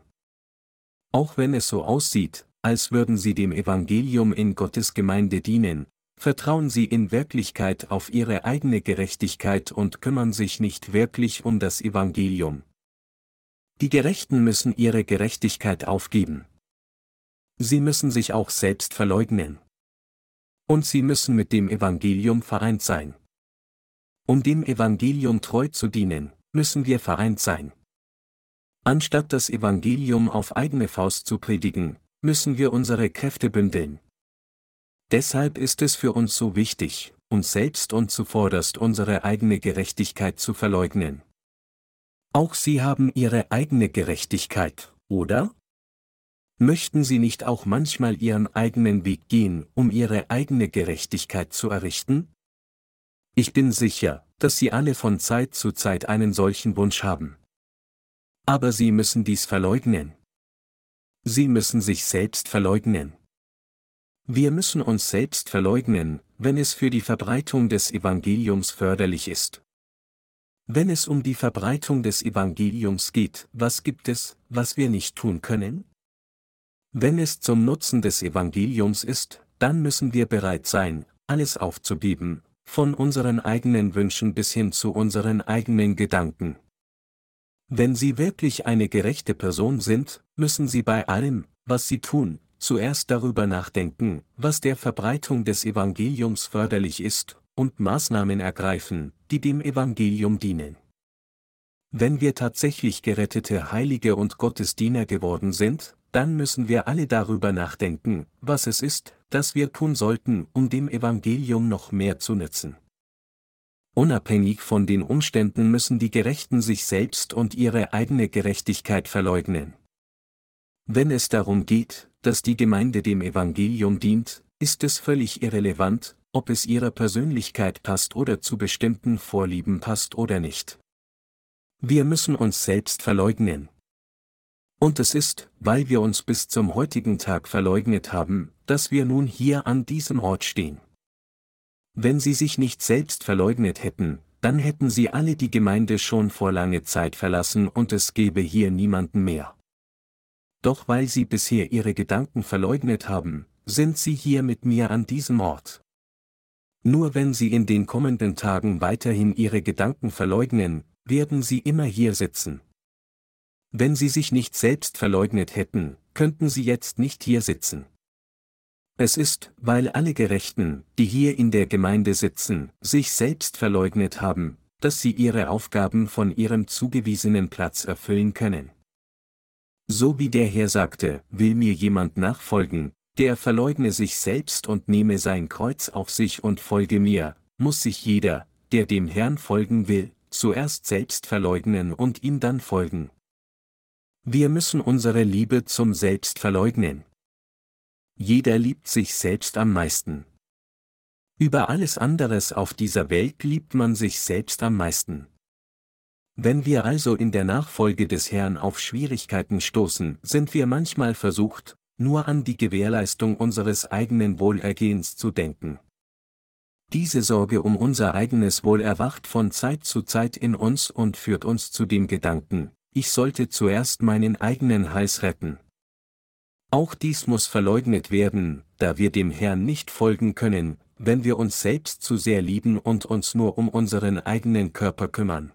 Auch wenn es so aussieht, als würden sie dem Evangelium in Gottes Gemeinde dienen, vertrauen sie in Wirklichkeit auf ihre eigene Gerechtigkeit und kümmern sich nicht wirklich um das Evangelium. Die Gerechten müssen ihre Gerechtigkeit aufgeben. Sie müssen sich auch selbst verleugnen. Und sie müssen mit dem Evangelium vereint sein. Um dem Evangelium treu zu dienen, müssen wir vereint sein. Anstatt das Evangelium auf eigene Faust zu predigen, müssen wir unsere Kräfte bündeln. Deshalb ist es für uns so wichtig, uns selbst und zuvorderst unsere eigene Gerechtigkeit zu verleugnen. Auch Sie haben Ihre eigene Gerechtigkeit, oder? Möchten Sie nicht auch manchmal Ihren eigenen Weg gehen, um Ihre eigene Gerechtigkeit zu errichten? Ich bin sicher, dass Sie alle von Zeit zu Zeit einen solchen Wunsch haben. Aber Sie müssen dies verleugnen. Sie müssen sich selbst verleugnen. Wir müssen uns selbst verleugnen, wenn es für die Verbreitung des Evangeliums förderlich ist. Wenn es um die Verbreitung des Evangeliums geht, was gibt es, was wir nicht tun können? Wenn es zum Nutzen des Evangeliums ist, dann müssen wir bereit sein, alles aufzugeben, von unseren eigenen Wünschen bis hin zu unseren eigenen Gedanken. Wenn Sie wirklich eine gerechte Person sind, müssen Sie bei allem, was Sie tun, zuerst darüber nachdenken, was der Verbreitung des Evangeliums förderlich ist, und Maßnahmen ergreifen, die dem Evangelium dienen. Wenn wir tatsächlich gerettete Heilige und Gottesdiener geworden sind, dann müssen wir alle darüber nachdenken, was es ist, das wir tun sollten, um dem Evangelium noch mehr zu nützen. Unabhängig von den Umständen müssen die Gerechten sich selbst und ihre eigene Gerechtigkeit verleugnen. Wenn es darum geht, dass die Gemeinde dem Evangelium dient, ist es völlig irrelevant, ob es ihrer Persönlichkeit passt oder zu bestimmten Vorlieben passt oder nicht. Wir müssen uns selbst verleugnen. Und es ist, weil wir uns bis zum heutigen Tag verleugnet haben, dass wir nun hier an diesem Ort stehen. Wenn sie sich nicht selbst verleugnet hätten, dann hätten sie alle die Gemeinde schon vor lange Zeit verlassen und es gäbe hier niemanden mehr. Doch weil sie bisher ihre Gedanken verleugnet haben, sind sie hier mit mir an diesem Ort. Nur wenn sie in den kommenden Tagen weiterhin ihre Gedanken verleugnen, werden sie immer hier sitzen. Wenn sie sich nicht selbst verleugnet hätten, könnten sie jetzt nicht hier sitzen. Es ist, weil alle Gerechten, die hier in der Gemeinde sitzen, sich selbst verleugnet haben, dass sie ihre Aufgaben von ihrem zugewiesenen Platz erfüllen können. So wie der Herr sagte, will mir jemand nachfolgen, der verleugne sich selbst und nehme sein Kreuz auf sich und folge mir, muss sich jeder, der dem Herrn folgen will, zuerst selbst verleugnen und ihm dann folgen. Wir müssen unsere Liebe zum Selbst verleugnen. Jeder liebt sich selbst am meisten. Über alles anderes auf dieser Welt liebt man sich selbst am meisten. Wenn wir also in der Nachfolge des Herrn auf Schwierigkeiten stoßen, sind wir manchmal versucht, nur an die Gewährleistung unseres eigenen Wohlergehens zu denken. Diese Sorge um unser eigenes Wohl erwacht von Zeit zu Zeit in uns und führt uns zu dem Gedanken, ich sollte zuerst meinen eigenen Hals retten. Auch dies muss verleugnet werden, da wir dem Herrn nicht folgen können, wenn wir uns selbst zu sehr lieben und uns nur um unseren eigenen Körper kümmern.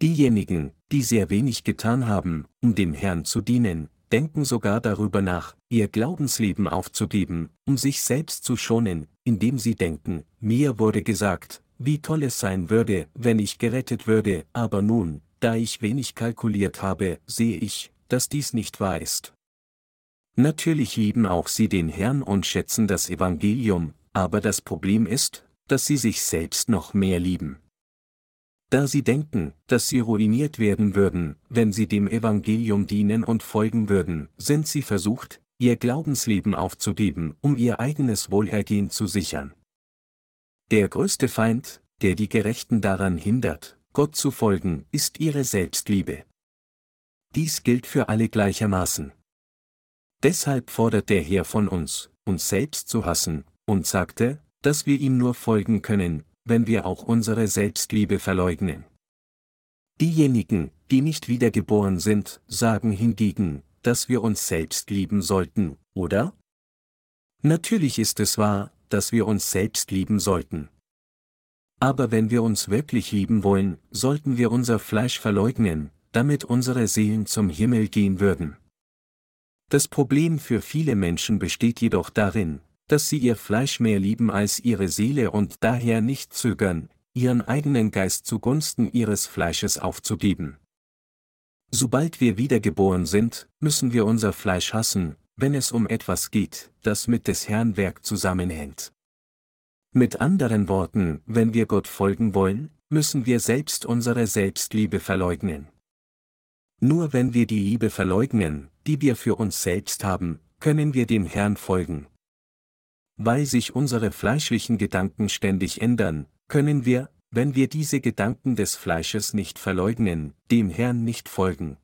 Diejenigen, die sehr wenig getan haben, um dem Herrn zu dienen, denken sogar darüber nach, ihr Glaubensleben aufzugeben, um sich selbst zu schonen, indem sie denken, mir wurde gesagt, wie toll es sein würde, wenn ich gerettet würde, aber nun, da ich wenig kalkuliert habe, sehe ich, dass dies nicht wahr ist. Natürlich lieben auch sie den Herrn und schätzen das Evangelium, aber das Problem ist, dass sie sich selbst noch mehr lieben. Da sie denken, dass sie ruiniert werden würden, wenn sie dem Evangelium dienen und folgen würden, sind sie versucht, ihr Glaubensleben aufzugeben, um ihr eigenes Wohlergehen zu sichern. Der größte Feind, der die Gerechten daran hindert, Gott zu folgen, ist ihre Selbstliebe. Dies gilt für alle gleichermaßen. Deshalb fordert der Herr von uns, uns selbst zu hassen, und sagte, dass wir ihm nur folgen können, wenn wir auch unsere Selbstliebe verleugnen. Diejenigen, die nicht wiedergeboren sind, sagen hingegen, dass wir uns selbst lieben sollten, oder? Natürlich ist es wahr, dass wir uns selbst lieben sollten. Aber wenn wir uns wirklich lieben wollen, sollten wir unser Fleisch verleugnen, damit unsere Seelen zum Himmel gehen würden. Das Problem für viele Menschen besteht jedoch darin, dass sie ihr Fleisch mehr lieben als ihre Seele und daher nicht zögern, ihren eigenen Geist zugunsten ihres Fleisches aufzugeben. Sobald wir wiedergeboren sind, müssen wir unser Fleisch hassen, wenn es um etwas geht, das mit des Herrn Werk zusammenhängt. Mit anderen Worten, wenn wir Gott folgen wollen, müssen wir selbst unsere Selbstliebe verleugnen. Nur wenn wir die Liebe verleugnen, die wir für uns selbst haben, können wir dem Herrn folgen. Weil sich unsere fleischlichen Gedanken ständig ändern, können wir, wenn wir diese Gedanken des Fleisches nicht verleugnen, dem Herrn nicht folgen.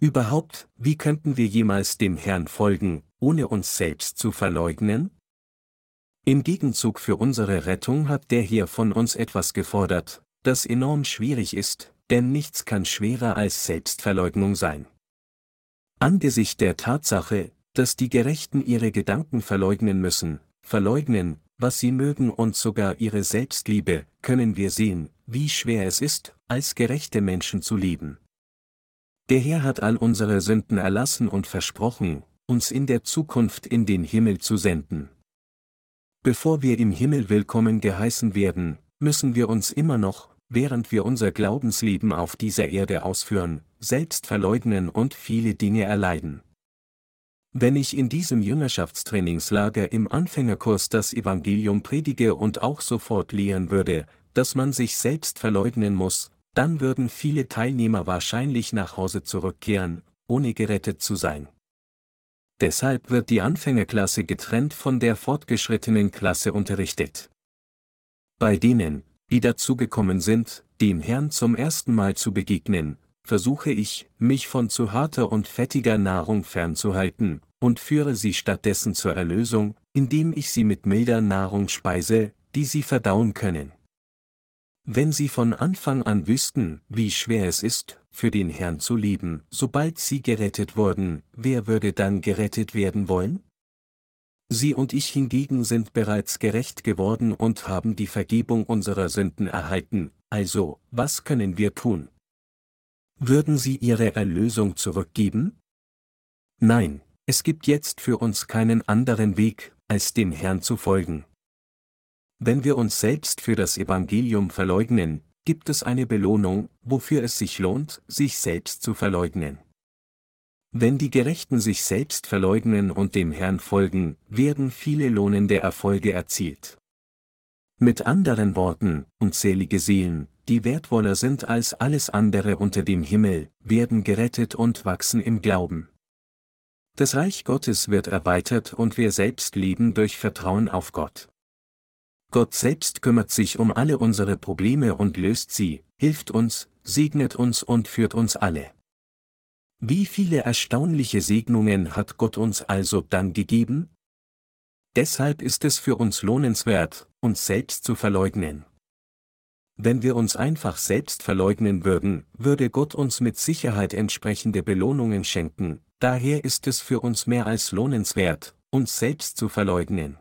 Überhaupt, wie könnten wir jemals dem Herrn folgen, ohne uns selbst zu verleugnen? Im Gegenzug für unsere Rettung hat der Herr von uns etwas gefordert, das enorm schwierig ist, denn nichts kann schwerer als Selbstverleugnung sein. Angesichts der Tatsache, dass die Gerechten ihre Gedanken verleugnen müssen, verleugnen, was sie mögen und sogar ihre Selbstliebe, können wir sehen, wie schwer es ist, als gerechte Menschen zu lieben. Der Herr hat all unsere Sünden erlassen und versprochen, uns in der Zukunft in den Himmel zu senden. Bevor wir im Himmel willkommen geheißen werden, müssen wir uns immer noch, während wir unser Glaubensleben auf dieser Erde ausführen, selbst verleugnen und viele Dinge erleiden. Wenn ich in diesem Jüngerschaftstrainingslager im Anfängerkurs das Evangelium predige und auch sofort lehren würde, dass man sich selbst verleugnen muss, dann würden viele Teilnehmer wahrscheinlich nach Hause zurückkehren, ohne gerettet zu sein. Deshalb wird die Anfängerklasse getrennt von der fortgeschrittenen Klasse unterrichtet. Bei denen, die dazugekommen sind, dem Herrn zum ersten Mal zu begegnen, versuche ich, mich von zu harter und fettiger Nahrung fernzuhalten, und führe sie stattdessen zur Erlösung, indem ich sie mit milder Nahrung speise, die sie verdauen können. Wenn sie von Anfang an wüssten, wie schwer es ist, für den Herrn zu lieben, sobald sie gerettet wurden, wer würde dann gerettet werden wollen? Sie und ich hingegen sind bereits gerecht geworden und haben die Vergebung unserer Sünden erhalten, also, was können wir tun? Würden Sie Ihre Erlösung zurückgeben? Nein, es gibt jetzt für uns keinen anderen Weg, als dem Herrn zu folgen. Wenn wir uns selbst für das Evangelium verleugnen, gibt es eine Belohnung, wofür es sich lohnt, sich selbst zu verleugnen. Wenn die Gerechten sich selbst verleugnen und dem Herrn folgen, werden viele lohnende Erfolge erzielt. Mit anderen Worten, unzählige Seelen, die wertvoller sind als alles andere unter dem Himmel, werden gerettet und wachsen im Glauben. Das Reich Gottes wird erweitert und wir selbst leben durch Vertrauen auf Gott. Gott selbst kümmert sich um alle unsere Probleme und löst sie, hilft uns, segnet uns und führt uns alle. Wie viele erstaunliche Segnungen hat Gott uns also dann gegeben? Deshalb ist es für uns lohnenswert, uns selbst zu verleugnen. Wenn wir uns einfach selbst verleugnen würden, würde Gott uns mit Sicherheit entsprechende Belohnungen schenken, daher ist es für uns mehr als lohnenswert, uns selbst zu verleugnen.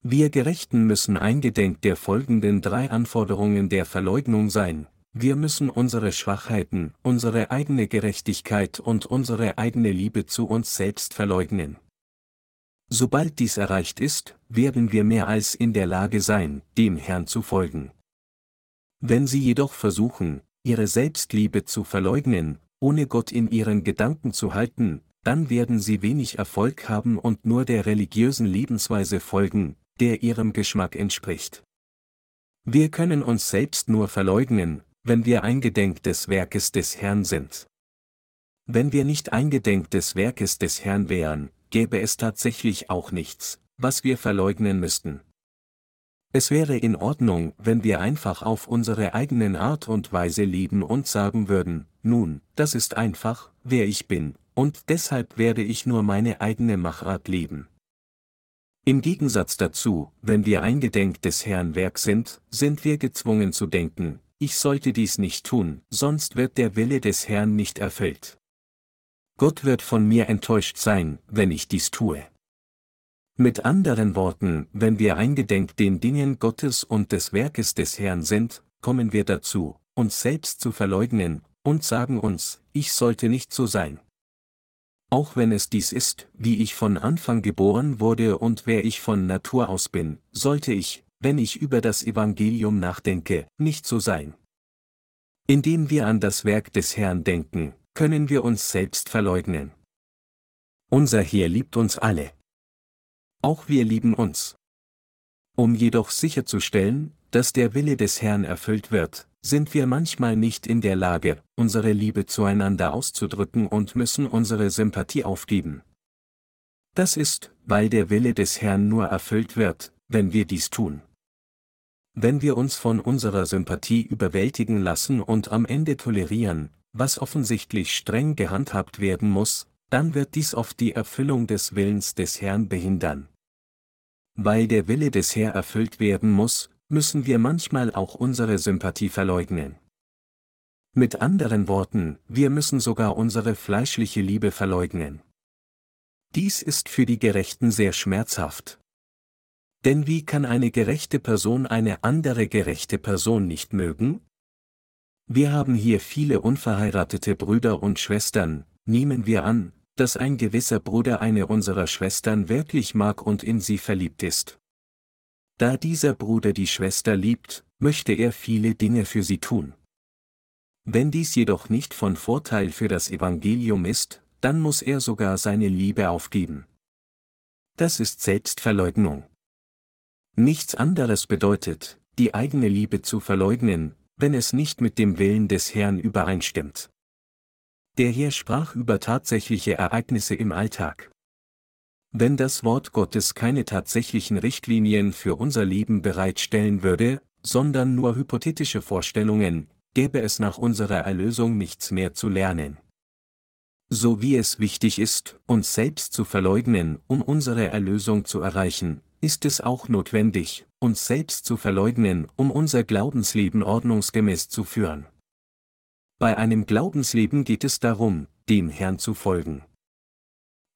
Wir Gerechten müssen eingedenk der folgenden drei Anforderungen der Verleugnung sein. Wir müssen unsere Schwachheiten, unsere eigene Gerechtigkeit und unsere eigene Liebe zu uns selbst verleugnen. Sobald dies erreicht ist, werden wir mehr als in der Lage sein, dem Herrn zu folgen. Wenn Sie jedoch versuchen, Ihre Selbstliebe zu verleugnen, ohne Gott in Ihren Gedanken zu halten, dann werden Sie wenig Erfolg haben und nur der religiösen Lebensweise folgen, der ihrem Geschmack entspricht. Wir können uns selbst nur verleugnen, wenn wir eingedenk des Werkes des Herrn sind. Wenn wir nicht eingedenk des Werkes des Herrn wären, gäbe es tatsächlich auch nichts, was wir verleugnen müssten. Es wäre in Ordnung, wenn wir einfach auf unsere eigenen Art und Weise leben und sagen würden, nun, das ist einfach, wer ich bin, und deshalb werde ich nur meine eigene Machart leben. Im Gegensatz dazu, wenn wir eingedenk des Herrn Werk sind, sind wir gezwungen zu denken, ich sollte dies nicht tun, sonst wird der Wille des Herrn nicht erfüllt. Gott wird von mir enttäuscht sein, wenn ich dies tue. Mit anderen Worten, wenn wir eingedenk den Dingen Gottes und des Werkes des Herrn sind, kommen wir dazu, uns selbst zu verleugnen, und sagen uns, ich sollte nicht so sein. Auch wenn es dies ist, wie ich von Anfang geboren wurde und wer ich von Natur aus bin, sollte ich, wenn ich über das Evangelium nachdenke, nicht so sein. Indem wir an das Werk des Herrn denken, können wir uns selbst verleugnen. Unser Herr liebt uns alle. Auch wir lieben uns. Um jedoch sicherzustellen, dass der Wille des Herrn erfüllt wird, sind wir manchmal nicht in der Lage, unsere Liebe zueinander auszudrücken und müssen unsere Sympathie aufgeben. Das ist, weil der Wille des Herrn nur erfüllt wird, wenn wir dies tun. Wenn wir uns von unserer Sympathie überwältigen lassen und am Ende tolerieren, was offensichtlich streng gehandhabt werden muss, dann wird dies oft die Erfüllung des Willens des Herrn behindern. Weil der Wille des Herrn erfüllt werden muss, müssen wir manchmal auch unsere Sympathie verleugnen. Mit anderen Worten, wir müssen sogar unsere fleischliche Liebe verleugnen. Dies ist für die Gerechten sehr schmerzhaft. Denn wie kann eine gerechte Person eine andere gerechte Person nicht mögen? Wir haben hier viele unverheiratete Brüder und Schwestern, nehmen wir an, dass ein gewisser Bruder eine unserer Schwestern wirklich mag und in sie verliebt ist. Da dieser Bruder die Schwester liebt, möchte er viele Dinge für sie tun. Wenn dies jedoch nicht von Vorteil für das Evangelium ist, dann muss er sogar seine Liebe aufgeben. Das ist Selbstverleugnung. Nichts anderes bedeutet, die eigene Liebe zu verleugnen, wenn es nicht mit dem Willen des Herrn übereinstimmt. Der Herr sprach über tatsächliche Ereignisse im Alltag. Wenn das Wort Gottes keine tatsächlichen Richtlinien für unser Leben bereitstellen würde, sondern nur hypothetische Vorstellungen, gäbe es nach unserer Erlösung nichts mehr zu lernen. So wie es wichtig ist, uns selbst zu verleugnen, um unsere Erlösung zu erreichen, ist es auch notwendig, uns selbst zu verleugnen, um unser Glaubensleben ordnungsgemäß zu führen. Bei einem Glaubensleben geht es darum, dem Herrn zu folgen.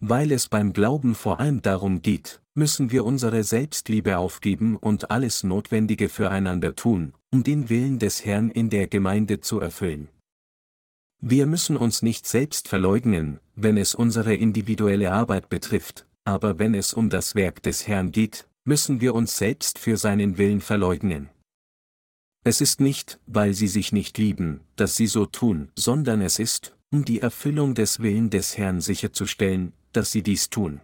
Weil es beim Glauben vor allem darum geht, müssen wir unsere Selbstliebe aufgeben und alles Notwendige füreinander tun, um den Willen des Herrn in der Gemeinde zu erfüllen. Wir müssen uns nicht selbst verleugnen, wenn es unsere individuelle Arbeit betrifft, aber wenn es um das Werk des Herrn geht, müssen wir uns selbst für seinen Willen verleugnen. Es ist nicht, weil sie sich nicht lieben, dass sie so tun, sondern es ist, um die Erfüllung des Willen des Herrn sicherzustellen, dass sie dies tun.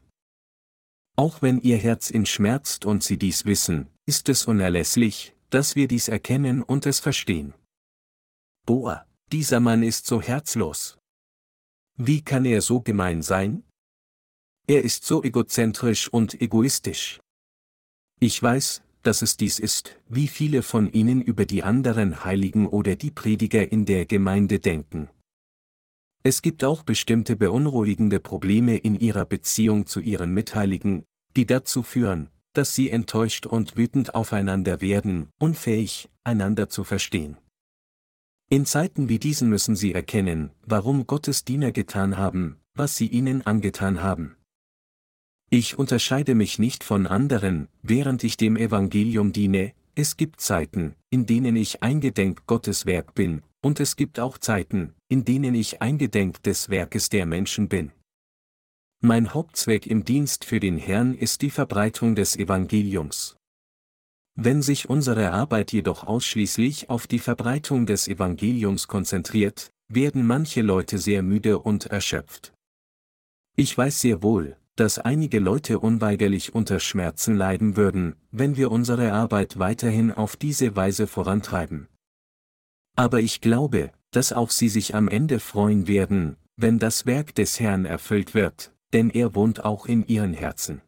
Auch wenn ihr Herz ihn schmerzt und sie dies wissen, ist es unerlässlich, dass wir dies erkennen und es verstehen. Boah, dieser Mann ist so herzlos. Wie kann er so gemein sein? Er ist so egozentrisch und egoistisch. Ich weiß, dass es dies ist, wie viele von Ihnen über die anderen Heiligen oder die Prediger in der Gemeinde denken. Es gibt auch bestimmte beunruhigende Probleme in Ihrer Beziehung zu Ihren Mitheiligen, die dazu führen, dass Sie enttäuscht und wütend aufeinander werden, unfähig, einander zu verstehen. In Zeiten wie diesen müssen Sie erkennen, warum Gottes Diener getan haben, was sie ihnen angetan haben. Ich unterscheide mich nicht von anderen, während ich dem Evangelium diene, es gibt Zeiten, in denen ich eingedenk Gottes Werk bin, und es gibt auch Zeiten, in denen ich eingedenk des Werkes der Menschen bin. Mein Hauptzweck im Dienst für den Herrn ist die Verbreitung des Evangeliums. Wenn sich unsere Arbeit jedoch ausschließlich auf die Verbreitung des Evangeliums konzentriert, werden manche Leute sehr müde und erschöpft. Ich weiß sehr wohl, dass einige Leute unweigerlich unter Schmerzen leiden würden, wenn wir unsere Arbeit weiterhin auf diese Weise vorantreiben. Aber ich glaube, dass auch sie sich am Ende freuen werden, wenn das Werk des Herrn erfüllt wird, denn er wohnt auch in ihren Herzen.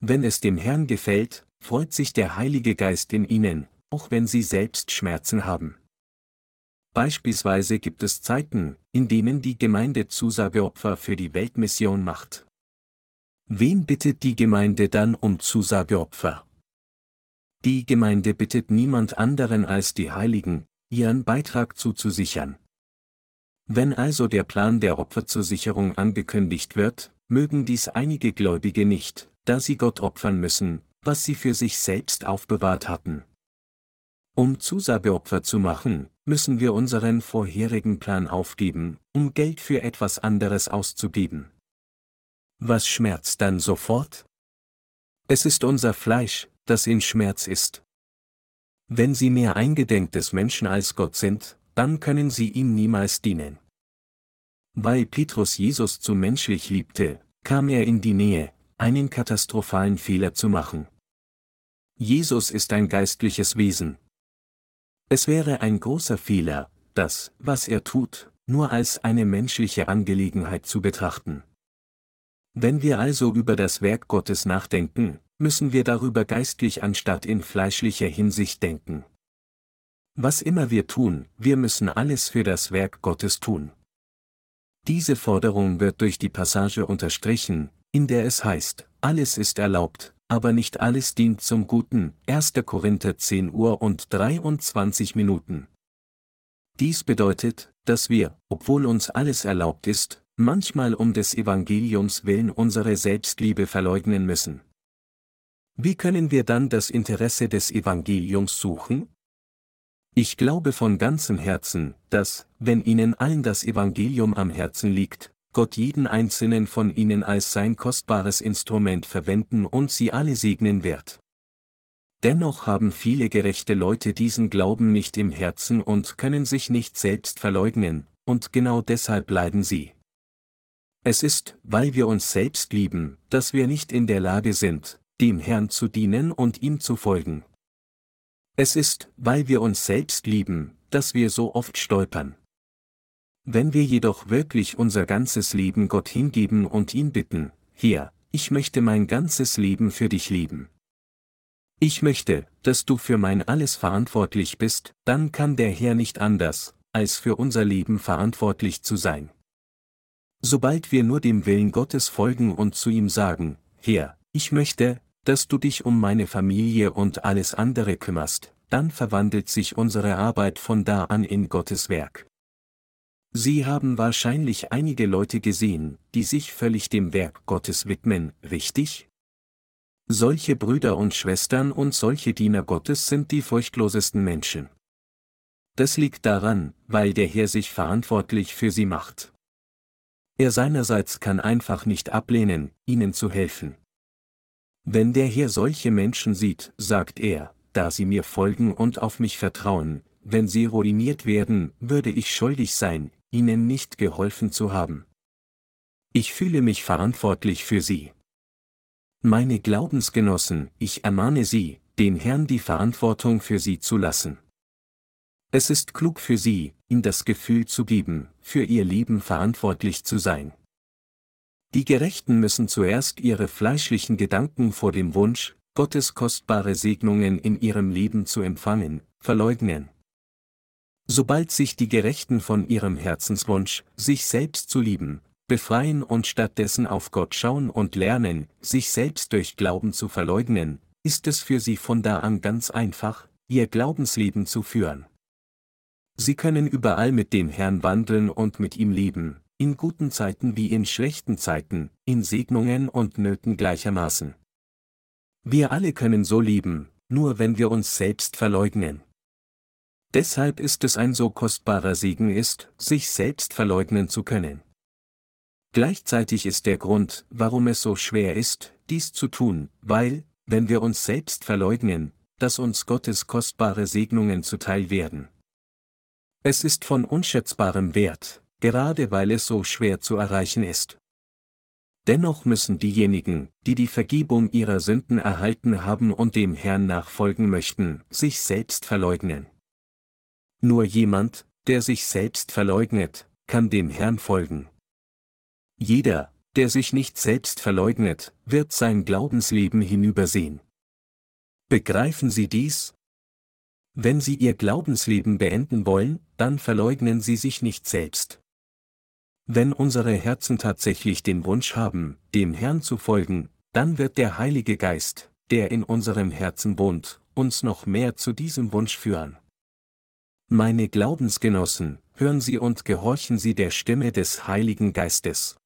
Wenn es dem Herrn gefällt, freut sich der Heilige Geist in ihnen, auch wenn sie selbst Schmerzen haben. Beispielsweise gibt es Zeiten, in denen die Gemeinde Zusageopfer für die Weltmission macht. Wen bittet die Gemeinde dann um Zusageopfer? Die Gemeinde bittet niemand anderen als die Heiligen, ihren Beitrag zuzusichern. Wenn also der Plan der Opferzusicherung angekündigt wird, mögen dies einige Gläubige nicht, da sie Gott opfern müssen, was sie für sich selbst aufbewahrt hatten. Um Zusageopfer zu machen, müssen wir unseren vorherigen Plan aufgeben, um Geld für etwas anderes auszugeben. Was schmerzt dann sofort? Es ist unser Fleisch, das in Schmerz ist. Wenn Sie mehr eingedenk des Menschen als Gott sind, dann können Sie ihm niemals dienen. Weil Petrus Jesus zu menschlich liebte, kam er in die Nähe, einen katastrophalen Fehler zu machen. Jesus ist ein geistliches Wesen, es wäre ein großer Fehler, das, was er tut, nur als eine menschliche Angelegenheit zu betrachten. Wenn wir also über das Werk Gottes nachdenken, müssen wir darüber geistlich anstatt in fleischlicher Hinsicht denken. Was immer wir tun, wir müssen alles für das Werk Gottes tun. Diese Forderung wird durch die Passage unterstrichen, in der es heißt, alles ist erlaubt, aber nicht alles dient zum Guten. 1. Korinther 10 Uhr und 23 Minuten. Dies bedeutet, dass wir, obwohl uns alles erlaubt ist, manchmal um des Evangeliums willen unsere Selbstliebe verleugnen müssen. Wie können wir dann das Interesse des Evangeliums suchen? Ich glaube von ganzem Herzen, dass, wenn Ihnen allen das Evangelium am Herzen liegt, Gott jeden einzelnen von ihnen als sein kostbares Instrument verwenden und sie alle segnen wird. Dennoch haben viele gerechte Leute diesen Glauben nicht im Herzen und können sich nicht selbst verleugnen, und genau deshalb leiden sie. Es ist, weil wir uns selbst lieben, dass wir nicht in der Lage sind, dem Herrn zu dienen und ihm zu folgen. Es ist, weil wir uns selbst lieben, dass wir so oft stolpern. Wenn wir jedoch wirklich unser ganzes Leben Gott hingeben und ihn bitten, Herr, ich möchte mein ganzes Leben für dich lieben. Ich möchte, dass du für mein alles verantwortlich bist, dann kann der Herr nicht anders, als für unser Leben verantwortlich zu sein. Sobald wir nur dem Willen Gottes folgen und zu ihm sagen, Herr, ich möchte, dass du dich um meine Familie und alles andere kümmerst, dann verwandelt sich unsere Arbeit von da an in Gottes Werk. Sie haben wahrscheinlich einige Leute gesehen, die sich völlig dem Werk Gottes widmen, richtig? Solche Brüder und Schwestern und solche Diener Gottes sind die furchtlosesten Menschen. Das liegt daran, weil der Herr sich verantwortlich für sie macht. Er seinerseits kann einfach nicht ablehnen, ihnen zu helfen. Wenn der Herr solche Menschen sieht, sagt er, da sie mir folgen und auf mich vertrauen, wenn sie ruiniert werden, würde ich schuldig sein, ihnen nicht geholfen zu haben. Ich fühle mich verantwortlich für sie. Meine Glaubensgenossen, ich ermahne Sie, den Herrn die Verantwortung für sie zu lassen. Es ist klug für sie, ihm das Gefühl zu geben, für ihr Leben verantwortlich zu sein. Die Gerechten müssen zuerst ihre fleischlichen Gedanken vor dem Wunsch, Gottes kostbare Segnungen in ihrem Leben zu empfangen, verleugnen. Sobald sich die Gerechten von ihrem Herzenswunsch, sich selbst zu lieben, befreien und stattdessen auf Gott schauen und lernen, sich selbst durch Glauben zu verleugnen, ist es für sie von da an ganz einfach, ihr Glaubensleben zu führen. Sie können überall mit dem Herrn wandeln und mit ihm leben, in guten Zeiten wie in schlechten Zeiten, in Segnungen und Nöten gleichermaßen. Wir alle können so leben, nur wenn wir uns selbst verleugnen. Deshalb ist es ein so kostbarer Segen ist, sich selbst verleugnen zu können. Gleichzeitig ist der Grund, warum es so schwer ist, dies zu tun, weil, wenn wir uns selbst verleugnen, dass uns Gottes kostbare Segnungen zuteil werden. Es ist von unschätzbarem Wert, gerade weil es so schwer zu erreichen ist. Dennoch müssen diejenigen, die die Vergebung ihrer Sünden erhalten haben und dem Herrn nachfolgen möchten, sich selbst verleugnen. Nur jemand, der sich selbst verleugnet, kann dem Herrn folgen. Jeder, der sich nicht selbst verleugnet, wird sein Glaubensleben hinübersehen. Begreifen Sie dies? Wenn Sie Ihr Glaubensleben beenden wollen, dann verleugnen Sie sich nicht selbst. Wenn unsere Herzen tatsächlich den Wunsch haben, dem Herrn zu folgen, dann wird der Heilige Geist, der in unserem Herzen wohnt, uns noch mehr zu diesem Wunsch führen. Meine Glaubensgenossen, hören Sie und gehorchen Sie der Stimme des Heiligen Geistes.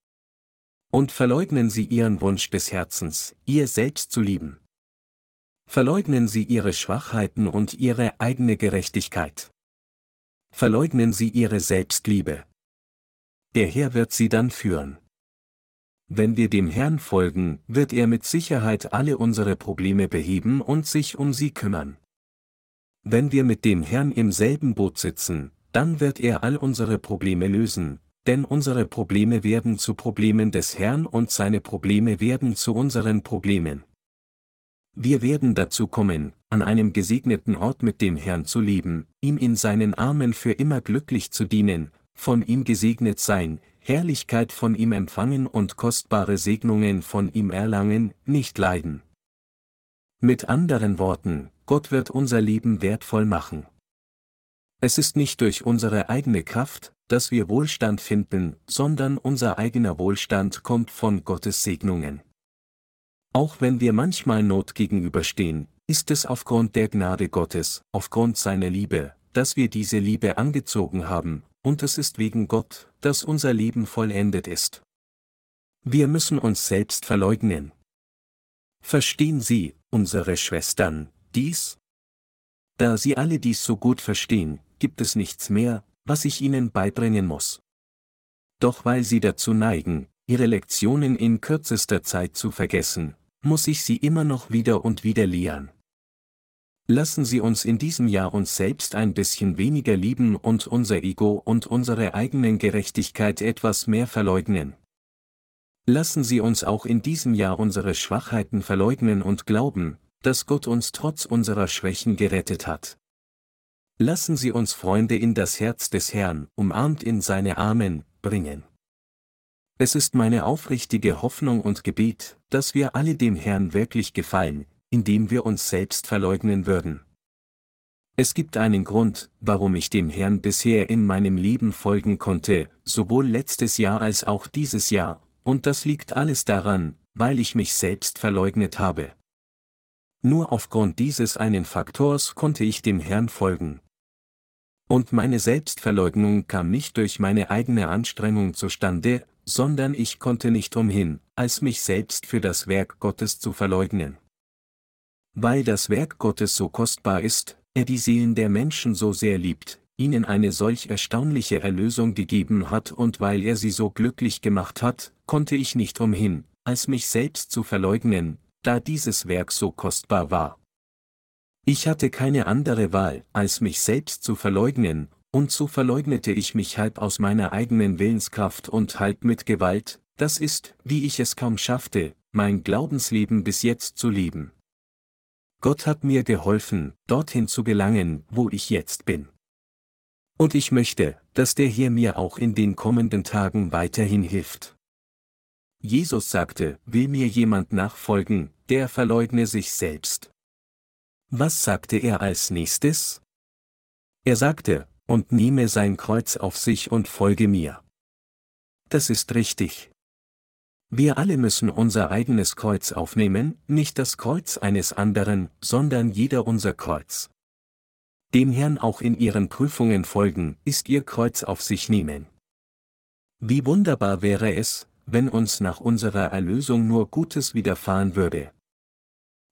Und verleugnen Sie Ihren Wunsch des Herzens, ihr selbst zu lieben. Verleugnen Sie Ihre Schwachheiten und Ihre eigene Gerechtigkeit. Verleugnen Sie Ihre Selbstliebe. Der Herr wird Sie dann führen. Wenn wir dem Herrn folgen, wird er mit Sicherheit alle unsere Probleme beheben und sich um sie kümmern. Wenn wir mit dem Herrn im selben Boot sitzen, dann wird er all unsere Probleme lösen, denn unsere Probleme werden zu Problemen des Herrn und seine Probleme werden zu unseren Problemen. Wir werden dazu kommen, an einem gesegneten Ort mit dem Herrn zu leben, ihm in seinen Armen für immer glücklich zu dienen, von ihm gesegnet sein, Herrlichkeit von ihm empfangen und kostbare Segnungen von ihm erlangen, nicht leiden. Mit anderen Worten, Gott wird unser Leben wertvoll machen. Es ist nicht durch unsere eigene Kraft, dass wir Wohlstand finden, sondern unser eigener Wohlstand kommt von Gottes Segnungen. Auch wenn wir manchmal Not gegenüberstehen, ist es aufgrund der Gnade Gottes, aufgrund seiner Liebe, dass wir diese Liebe angezogen haben, und es ist wegen Gott, dass unser Leben vollendet ist. Wir müssen uns selbst verleugnen. Verstehen Sie, unsere Schwestern, dies? Da Sie alle dies so gut verstehen, gibt es nichts mehr, was ich Ihnen beibringen muss. Doch weil Sie dazu neigen, Ihre Lektionen in kürzester Zeit zu vergessen, muss ich Sie immer noch wieder und wieder lehren. Lassen Sie uns in diesem Jahr uns selbst ein bisschen weniger lieben und unser Ego und unsere eigenen Gerechtigkeit etwas mehr verleugnen. Lassen Sie uns auch in diesem Jahr unsere Schwachheiten verleugnen und glauben, dass Gott uns trotz unserer Schwächen gerettet hat. Lassen Sie uns Freunde in das Herz des Herrn, umarmt in seine Armen, bringen. Es ist meine aufrichtige Hoffnung und Gebet, dass wir alle dem Herrn wirklich gefallen, indem wir uns selbst verleugnen würden. Es gibt einen Grund, warum ich dem Herrn bisher in meinem Leben folgen konnte, sowohl letztes Jahr als auch dieses Jahr, und das liegt alles daran, weil ich mich selbst verleugnet habe. Nur aufgrund dieses einen Faktors konnte ich dem Herrn folgen. Und meine Selbstverleugnung kam nicht durch meine eigene Anstrengung zustande, sondern ich konnte nicht umhin, als mich selbst für das Werk Gottes zu verleugnen. Weil das Werk Gottes so kostbar ist, er die Seelen der Menschen so sehr liebt, ihnen eine solch erstaunliche Erlösung gegeben hat und weil er sie so glücklich gemacht hat, konnte ich nicht umhin, als mich selbst zu verleugnen, da dieses Werk so kostbar war. Ich hatte keine andere Wahl, als mich selbst zu verleugnen, und so verleugnete ich mich halb aus meiner eigenen Willenskraft und halb mit Gewalt, das ist, wie ich es kaum schaffte, mein Glaubensleben bis jetzt zu leben. Gott hat mir geholfen, dorthin zu gelangen, wo ich jetzt bin. Und ich möchte, dass der Herr mir auch in den kommenden Tagen weiterhin hilft. Jesus sagte, will mir jemand nachfolgen, der verleugne sich selbst. Was sagte er als nächstes? Er sagte, und nehme sein Kreuz auf sich und folge mir. Das ist richtig. Wir alle müssen unser eigenes Kreuz aufnehmen, nicht das Kreuz eines anderen, sondern jeder unser Kreuz. Dem Herrn auch in ihren Prüfungen folgen, ist ihr Kreuz auf sich nehmen. Wie wunderbar wäre es, wenn uns nach unserer Erlösung nur Gutes widerfahren würde.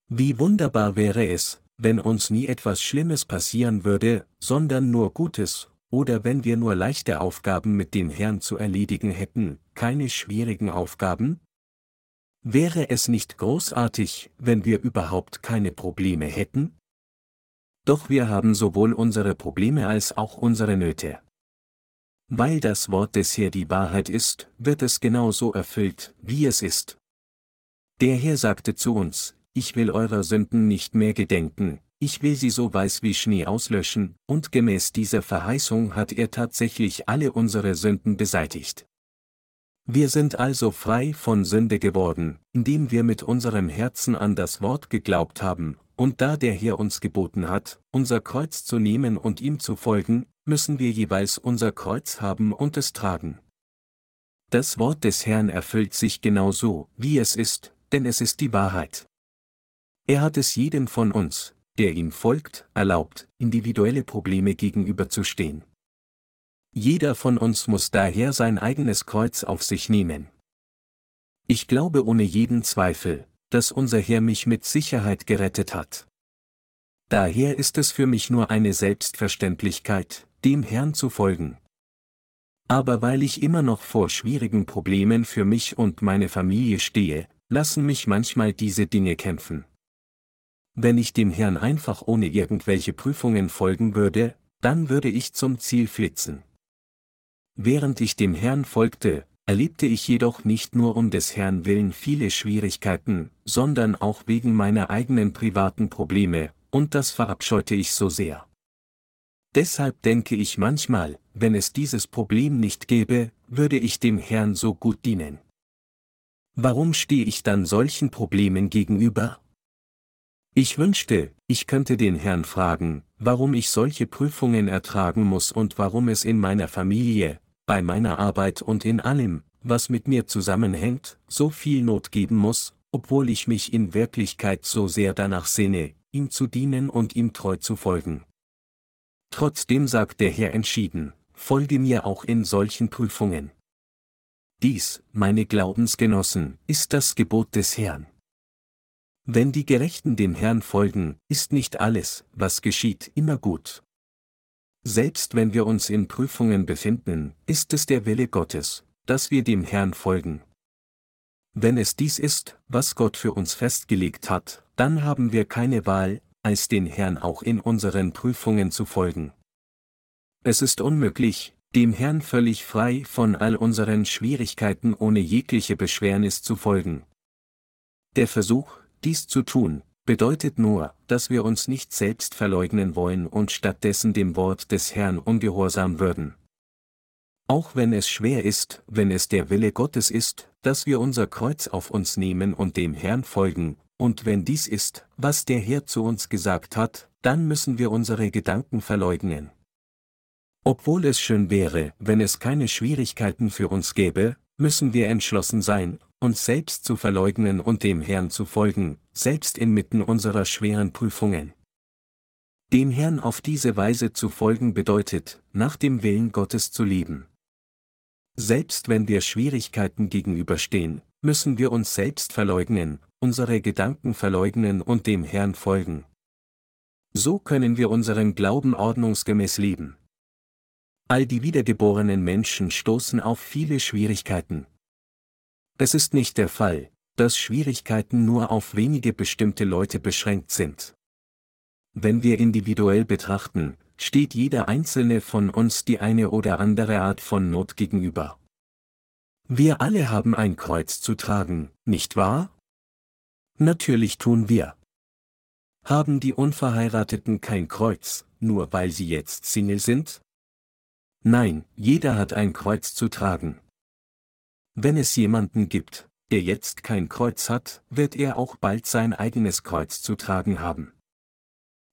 Wie wunderbar wäre es, wenn uns nie etwas Schlimmes passieren würde, sondern nur Gutes, oder wenn wir nur leichte Aufgaben mit dem Herrn zu erledigen hätten, keine schwierigen Aufgaben? Wäre es nicht großartig, wenn wir überhaupt keine Probleme hätten? Doch wir haben sowohl unsere Probleme als auch unsere Nöte. Weil das Wort des Herr die Wahrheit ist, wird es genauso erfüllt, wie es ist. Der Herr sagte zu uns, ich will eurer Sünden nicht mehr gedenken, ich will sie so weiß wie Schnee auslöschen, und gemäß dieser Verheißung hat er tatsächlich alle unsere Sünden beseitigt. Wir sind also frei von Sünde geworden, indem wir mit unserem Herzen an das Wort geglaubt haben, und da der Herr uns geboten hat, unser Kreuz zu nehmen und ihm zu folgen, müssen wir jeweils unser Kreuz haben und es tragen. Das Wort des Herrn erfüllt sich genau so, wie es ist, denn es ist die Wahrheit. Er hat es jedem von uns, der ihm folgt, erlaubt, individuelle Probleme gegenüberzustehen. Jeder von uns muss daher sein eigenes Kreuz auf sich nehmen. Ich glaube ohne jeden Zweifel, dass unser Herr mich mit Sicherheit gerettet hat. Daher ist es für mich nur eine Selbstverständlichkeit, dem Herrn zu folgen. Aber weil ich immer noch vor schwierigen Problemen für mich und meine Familie stehe, lassen mich manchmal diese Dinge kämpfen. Wenn ich dem Herrn einfach ohne irgendwelche Prüfungen folgen würde, dann würde ich zum Ziel flitzen. Während ich dem Herrn folgte, erlebte ich jedoch nicht nur um des Herrn willen viele Schwierigkeiten, sondern auch wegen meiner eigenen privaten Probleme, und das verabscheute ich so sehr. Deshalb denke ich manchmal, wenn es dieses Problem nicht gäbe, würde ich dem Herrn so gut dienen. Warum stehe ich dann solchen Problemen gegenüber? Ich wünschte, ich könnte den Herrn fragen, warum ich solche Prüfungen ertragen muss und warum es in meiner Familie, bei meiner Arbeit und in allem, was mit mir zusammenhängt, so viel Not geben muss, obwohl ich mich in Wirklichkeit so sehr danach sehne, ihm zu dienen und ihm treu zu folgen. Trotzdem sagt der Herr entschieden, folge mir auch in solchen Prüfungen. Dies, meine Glaubensgenossen, ist das Gebot des Herrn. Wenn die Gerechten dem Herrn folgen, ist nicht alles, was geschieht, immer gut. Selbst wenn wir uns in Prüfungen befinden, ist es der Wille Gottes, dass wir dem Herrn folgen. Wenn es dies ist, was Gott für uns festgelegt hat, dann haben wir keine Wahl, als den Herrn auch in unseren Prüfungen zu folgen. Es ist unmöglich, dem Herrn völlig frei von all unseren Schwierigkeiten ohne jegliche Beschwernis zu folgen. Der Versuch, dies zu tun, bedeutet nur, dass wir uns nicht selbst verleugnen wollen und stattdessen dem Wort des Herrn ungehorsam würden. Auch wenn es schwer ist, wenn es der Wille Gottes ist, dass wir unser Kreuz auf uns nehmen und dem Herrn folgen, und wenn dies ist, was der Herr zu uns gesagt hat, dann müssen wir unsere Gedanken verleugnen. Obwohl es schön wäre, wenn es keine Schwierigkeiten für uns gäbe, müssen wir entschlossen sein, uns selbst zu verleugnen und dem Herrn zu folgen, selbst inmitten unserer schweren Prüfungen. Dem Herrn auf diese Weise zu folgen bedeutet, nach dem Willen Gottes zu leben. Selbst wenn wir Schwierigkeiten gegenüberstehen, müssen wir uns selbst verleugnen, unsere Gedanken verleugnen und dem Herrn folgen. So können wir unseren Glauben ordnungsgemäß leben. All die wiedergeborenen Menschen stoßen auf viele Schwierigkeiten. Es ist nicht der Fall, dass Schwierigkeiten nur auf wenige bestimmte Leute beschränkt sind. Wenn wir individuell betrachten, steht jeder einzelne von uns die eine oder andere Art von Not gegenüber. Wir alle haben ein Kreuz zu tragen, nicht wahr? Natürlich tun wir. Haben die Unverheirateten kein Kreuz, nur weil sie jetzt Single sind? Nein, jeder hat ein Kreuz zu tragen. Wenn es jemanden gibt, der jetzt kein Kreuz hat, wird er auch bald sein eigenes Kreuz zu tragen haben.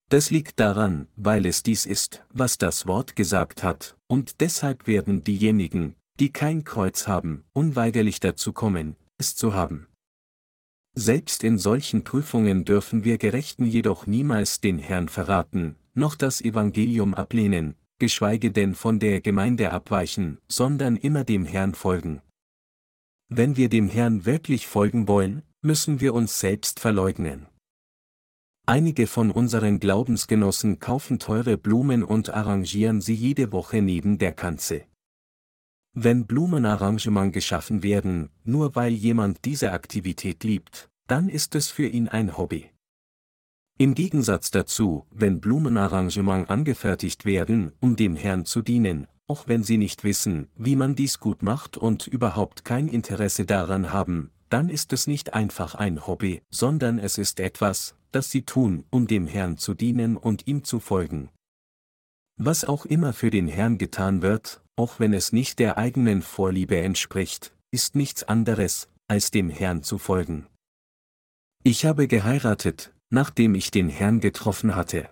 Das liegt daran, weil es dies ist, was das Wort gesagt hat, und deshalb werden diejenigen, die kein Kreuz haben, unweigerlich dazu kommen, es zu haben. Selbst in solchen Prüfungen dürfen wir Gerechten jedoch niemals den Herrn verraten, noch das Evangelium ablehnen, geschweige denn von der Gemeinde abweichen, sondern immer dem Herrn folgen. Wenn wir dem Herrn wirklich folgen wollen, müssen wir uns selbst verleugnen. Einige von unseren Glaubensgenossen kaufen teure Blumen und arrangieren sie jede Woche neben der Kanzel. Wenn Blumenarrangement geschaffen werden, nur weil jemand diese Aktivität liebt, dann ist es für ihn ein Hobby. Im Gegensatz dazu, wenn Blumenarrangement angefertigt werden, um dem Herrn zu dienen, auch wenn sie nicht wissen, wie man dies gut macht und überhaupt kein Interesse daran haben, dann ist es nicht einfach ein Hobby, sondern es ist etwas, das sie tun, um dem Herrn zu dienen und ihm zu folgen. Was auch immer für den Herrn getan wird, auch wenn es nicht der eigenen Vorliebe entspricht, ist nichts anderes, als dem Herrn zu folgen. Ich habe geheiratet, nachdem ich den Herrn getroffen hatte.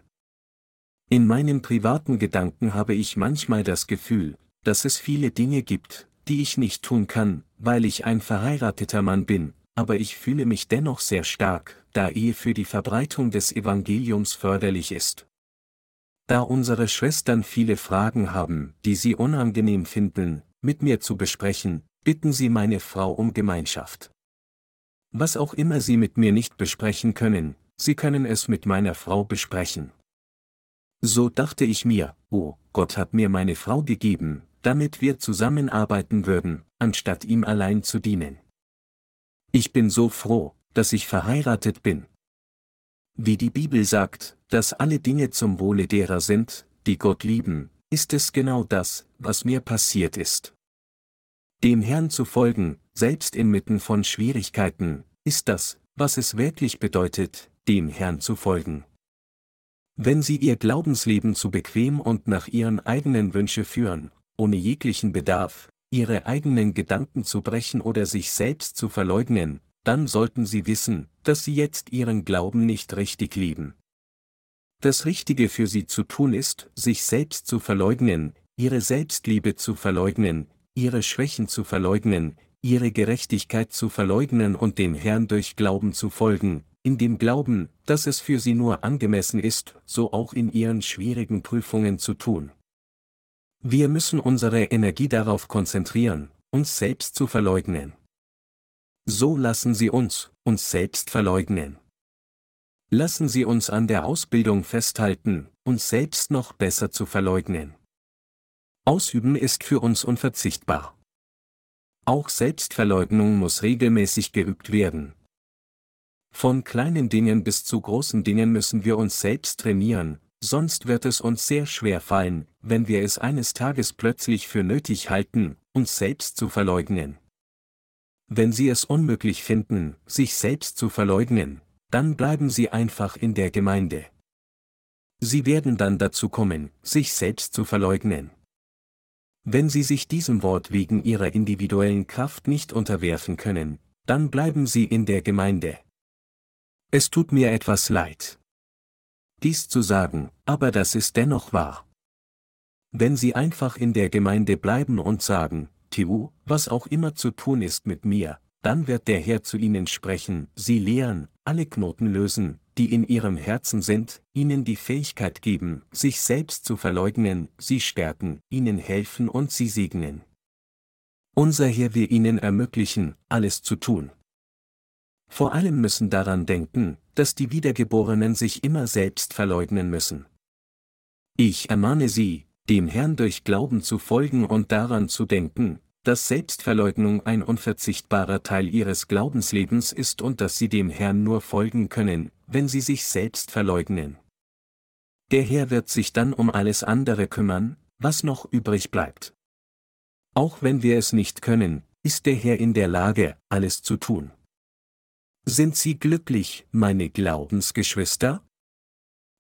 In meinen privaten Gedanken habe ich manchmal das Gefühl, dass es viele Dinge gibt, die ich nicht tun kann, weil ich ein verheirateter Mann bin, aber ich fühle mich dennoch sehr stark, da Ehe für die Verbreitung des Evangeliums förderlich ist. Da unsere Schwestern viele Fragen haben, die sie unangenehm finden, mit mir zu besprechen, bitten sie meine Frau um Gemeinschaft. Was auch immer sie mit mir nicht besprechen können, Sie können es mit meiner Frau besprechen. So dachte ich mir, oh, Gott hat mir meine Frau gegeben, damit wir zusammenarbeiten würden, anstatt ihm allein zu dienen. Ich bin so froh, dass ich verheiratet bin. Wie die Bibel sagt, dass alle Dinge zum Wohle derer sind, die Gott lieben, ist es genau das, was mir passiert ist. Dem Herrn zu folgen, selbst inmitten von Schwierigkeiten, ist das, was es wirklich bedeutet, dem Herrn zu folgen. Wenn sie ihr Glaubensleben zu bequem und nach ihren eigenen Wünsche führen, ohne jeglichen Bedarf, ihre eigenen Gedanken zu brechen oder sich selbst zu verleugnen, dann sollten sie wissen, dass sie jetzt ihren Glauben nicht richtig lieben. Das Richtige für sie zu tun ist, sich selbst zu verleugnen, ihre Selbstliebe zu verleugnen, ihre Schwächen zu verleugnen, ihre Gerechtigkeit zu verleugnen und dem Herrn durch Glauben zu folgen, in dem Glauben, dass es für sie nur angemessen ist, so auch in ihren schwierigen Prüfungen zu tun. Wir müssen unsere Energie darauf konzentrieren, uns selbst zu verleugnen. So lassen Sie uns, uns selbst verleugnen. Lassen Sie uns an der Ausbildung festhalten, uns selbst noch besser zu verleugnen. Ausüben ist für uns unverzichtbar. Auch Selbstverleugnung muss regelmäßig geübt werden, von kleinen Dingen bis zu großen Dingen müssen wir uns selbst trainieren, sonst wird es uns sehr schwer fallen, wenn wir es eines Tages plötzlich für nötig halten, uns selbst zu verleugnen. Wenn Sie es unmöglich finden, sich selbst zu verleugnen, dann bleiben Sie einfach in der Gemeinde. Sie werden dann dazu kommen, sich selbst zu verleugnen. Wenn Sie sich diesem Wort wegen Ihrer individuellen Kraft nicht unterwerfen können, dann bleiben Sie in der Gemeinde. Es tut mir etwas leid. Dies zu sagen, aber das ist dennoch wahr. Wenn Sie einfach in der Gemeinde bleiben und sagen, Tiu, was auch immer zu tun ist mit mir, dann wird der Herr zu Ihnen sprechen, Sie lehren, alle Knoten lösen, die in Ihrem Herzen sind, Ihnen die Fähigkeit geben, sich selbst zu verleugnen, Sie stärken, Ihnen helfen und Sie segnen. Unser Herr will Ihnen ermöglichen, alles zu tun. Vor allem müssen daran denken, dass die Wiedergeborenen sich immer selbst verleugnen müssen. Ich ermahne Sie, dem Herrn durch Glauben zu folgen und daran zu denken, dass Selbstverleugnung ein unverzichtbarer Teil Ihres Glaubenslebens ist und dass Sie dem Herrn nur folgen können, wenn Sie sich selbst verleugnen. Der Herr wird sich dann um alles andere kümmern, was noch übrig bleibt. Auch wenn wir es nicht können, ist der Herr in der Lage, alles zu tun. Sind Sie glücklich, meine Glaubensgeschwister?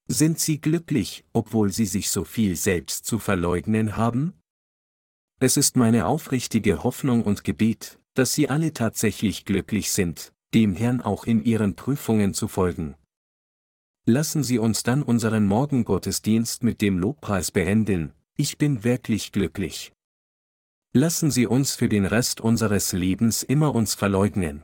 Sind Sie glücklich, obwohl Sie sich so viel selbst zu verleugnen haben? Es ist meine aufrichtige Hoffnung und Gebet, dass sie alle tatsächlich glücklich sind, dem Herrn auch in ihren Prüfungen zu folgen. Lassen Sie uns dann unseren Morgengottesdienst mit dem Lobpreis beenden, ich bin wirklich glücklich. Lassen Sie uns für den Rest unseres Lebens immer uns verleugnen.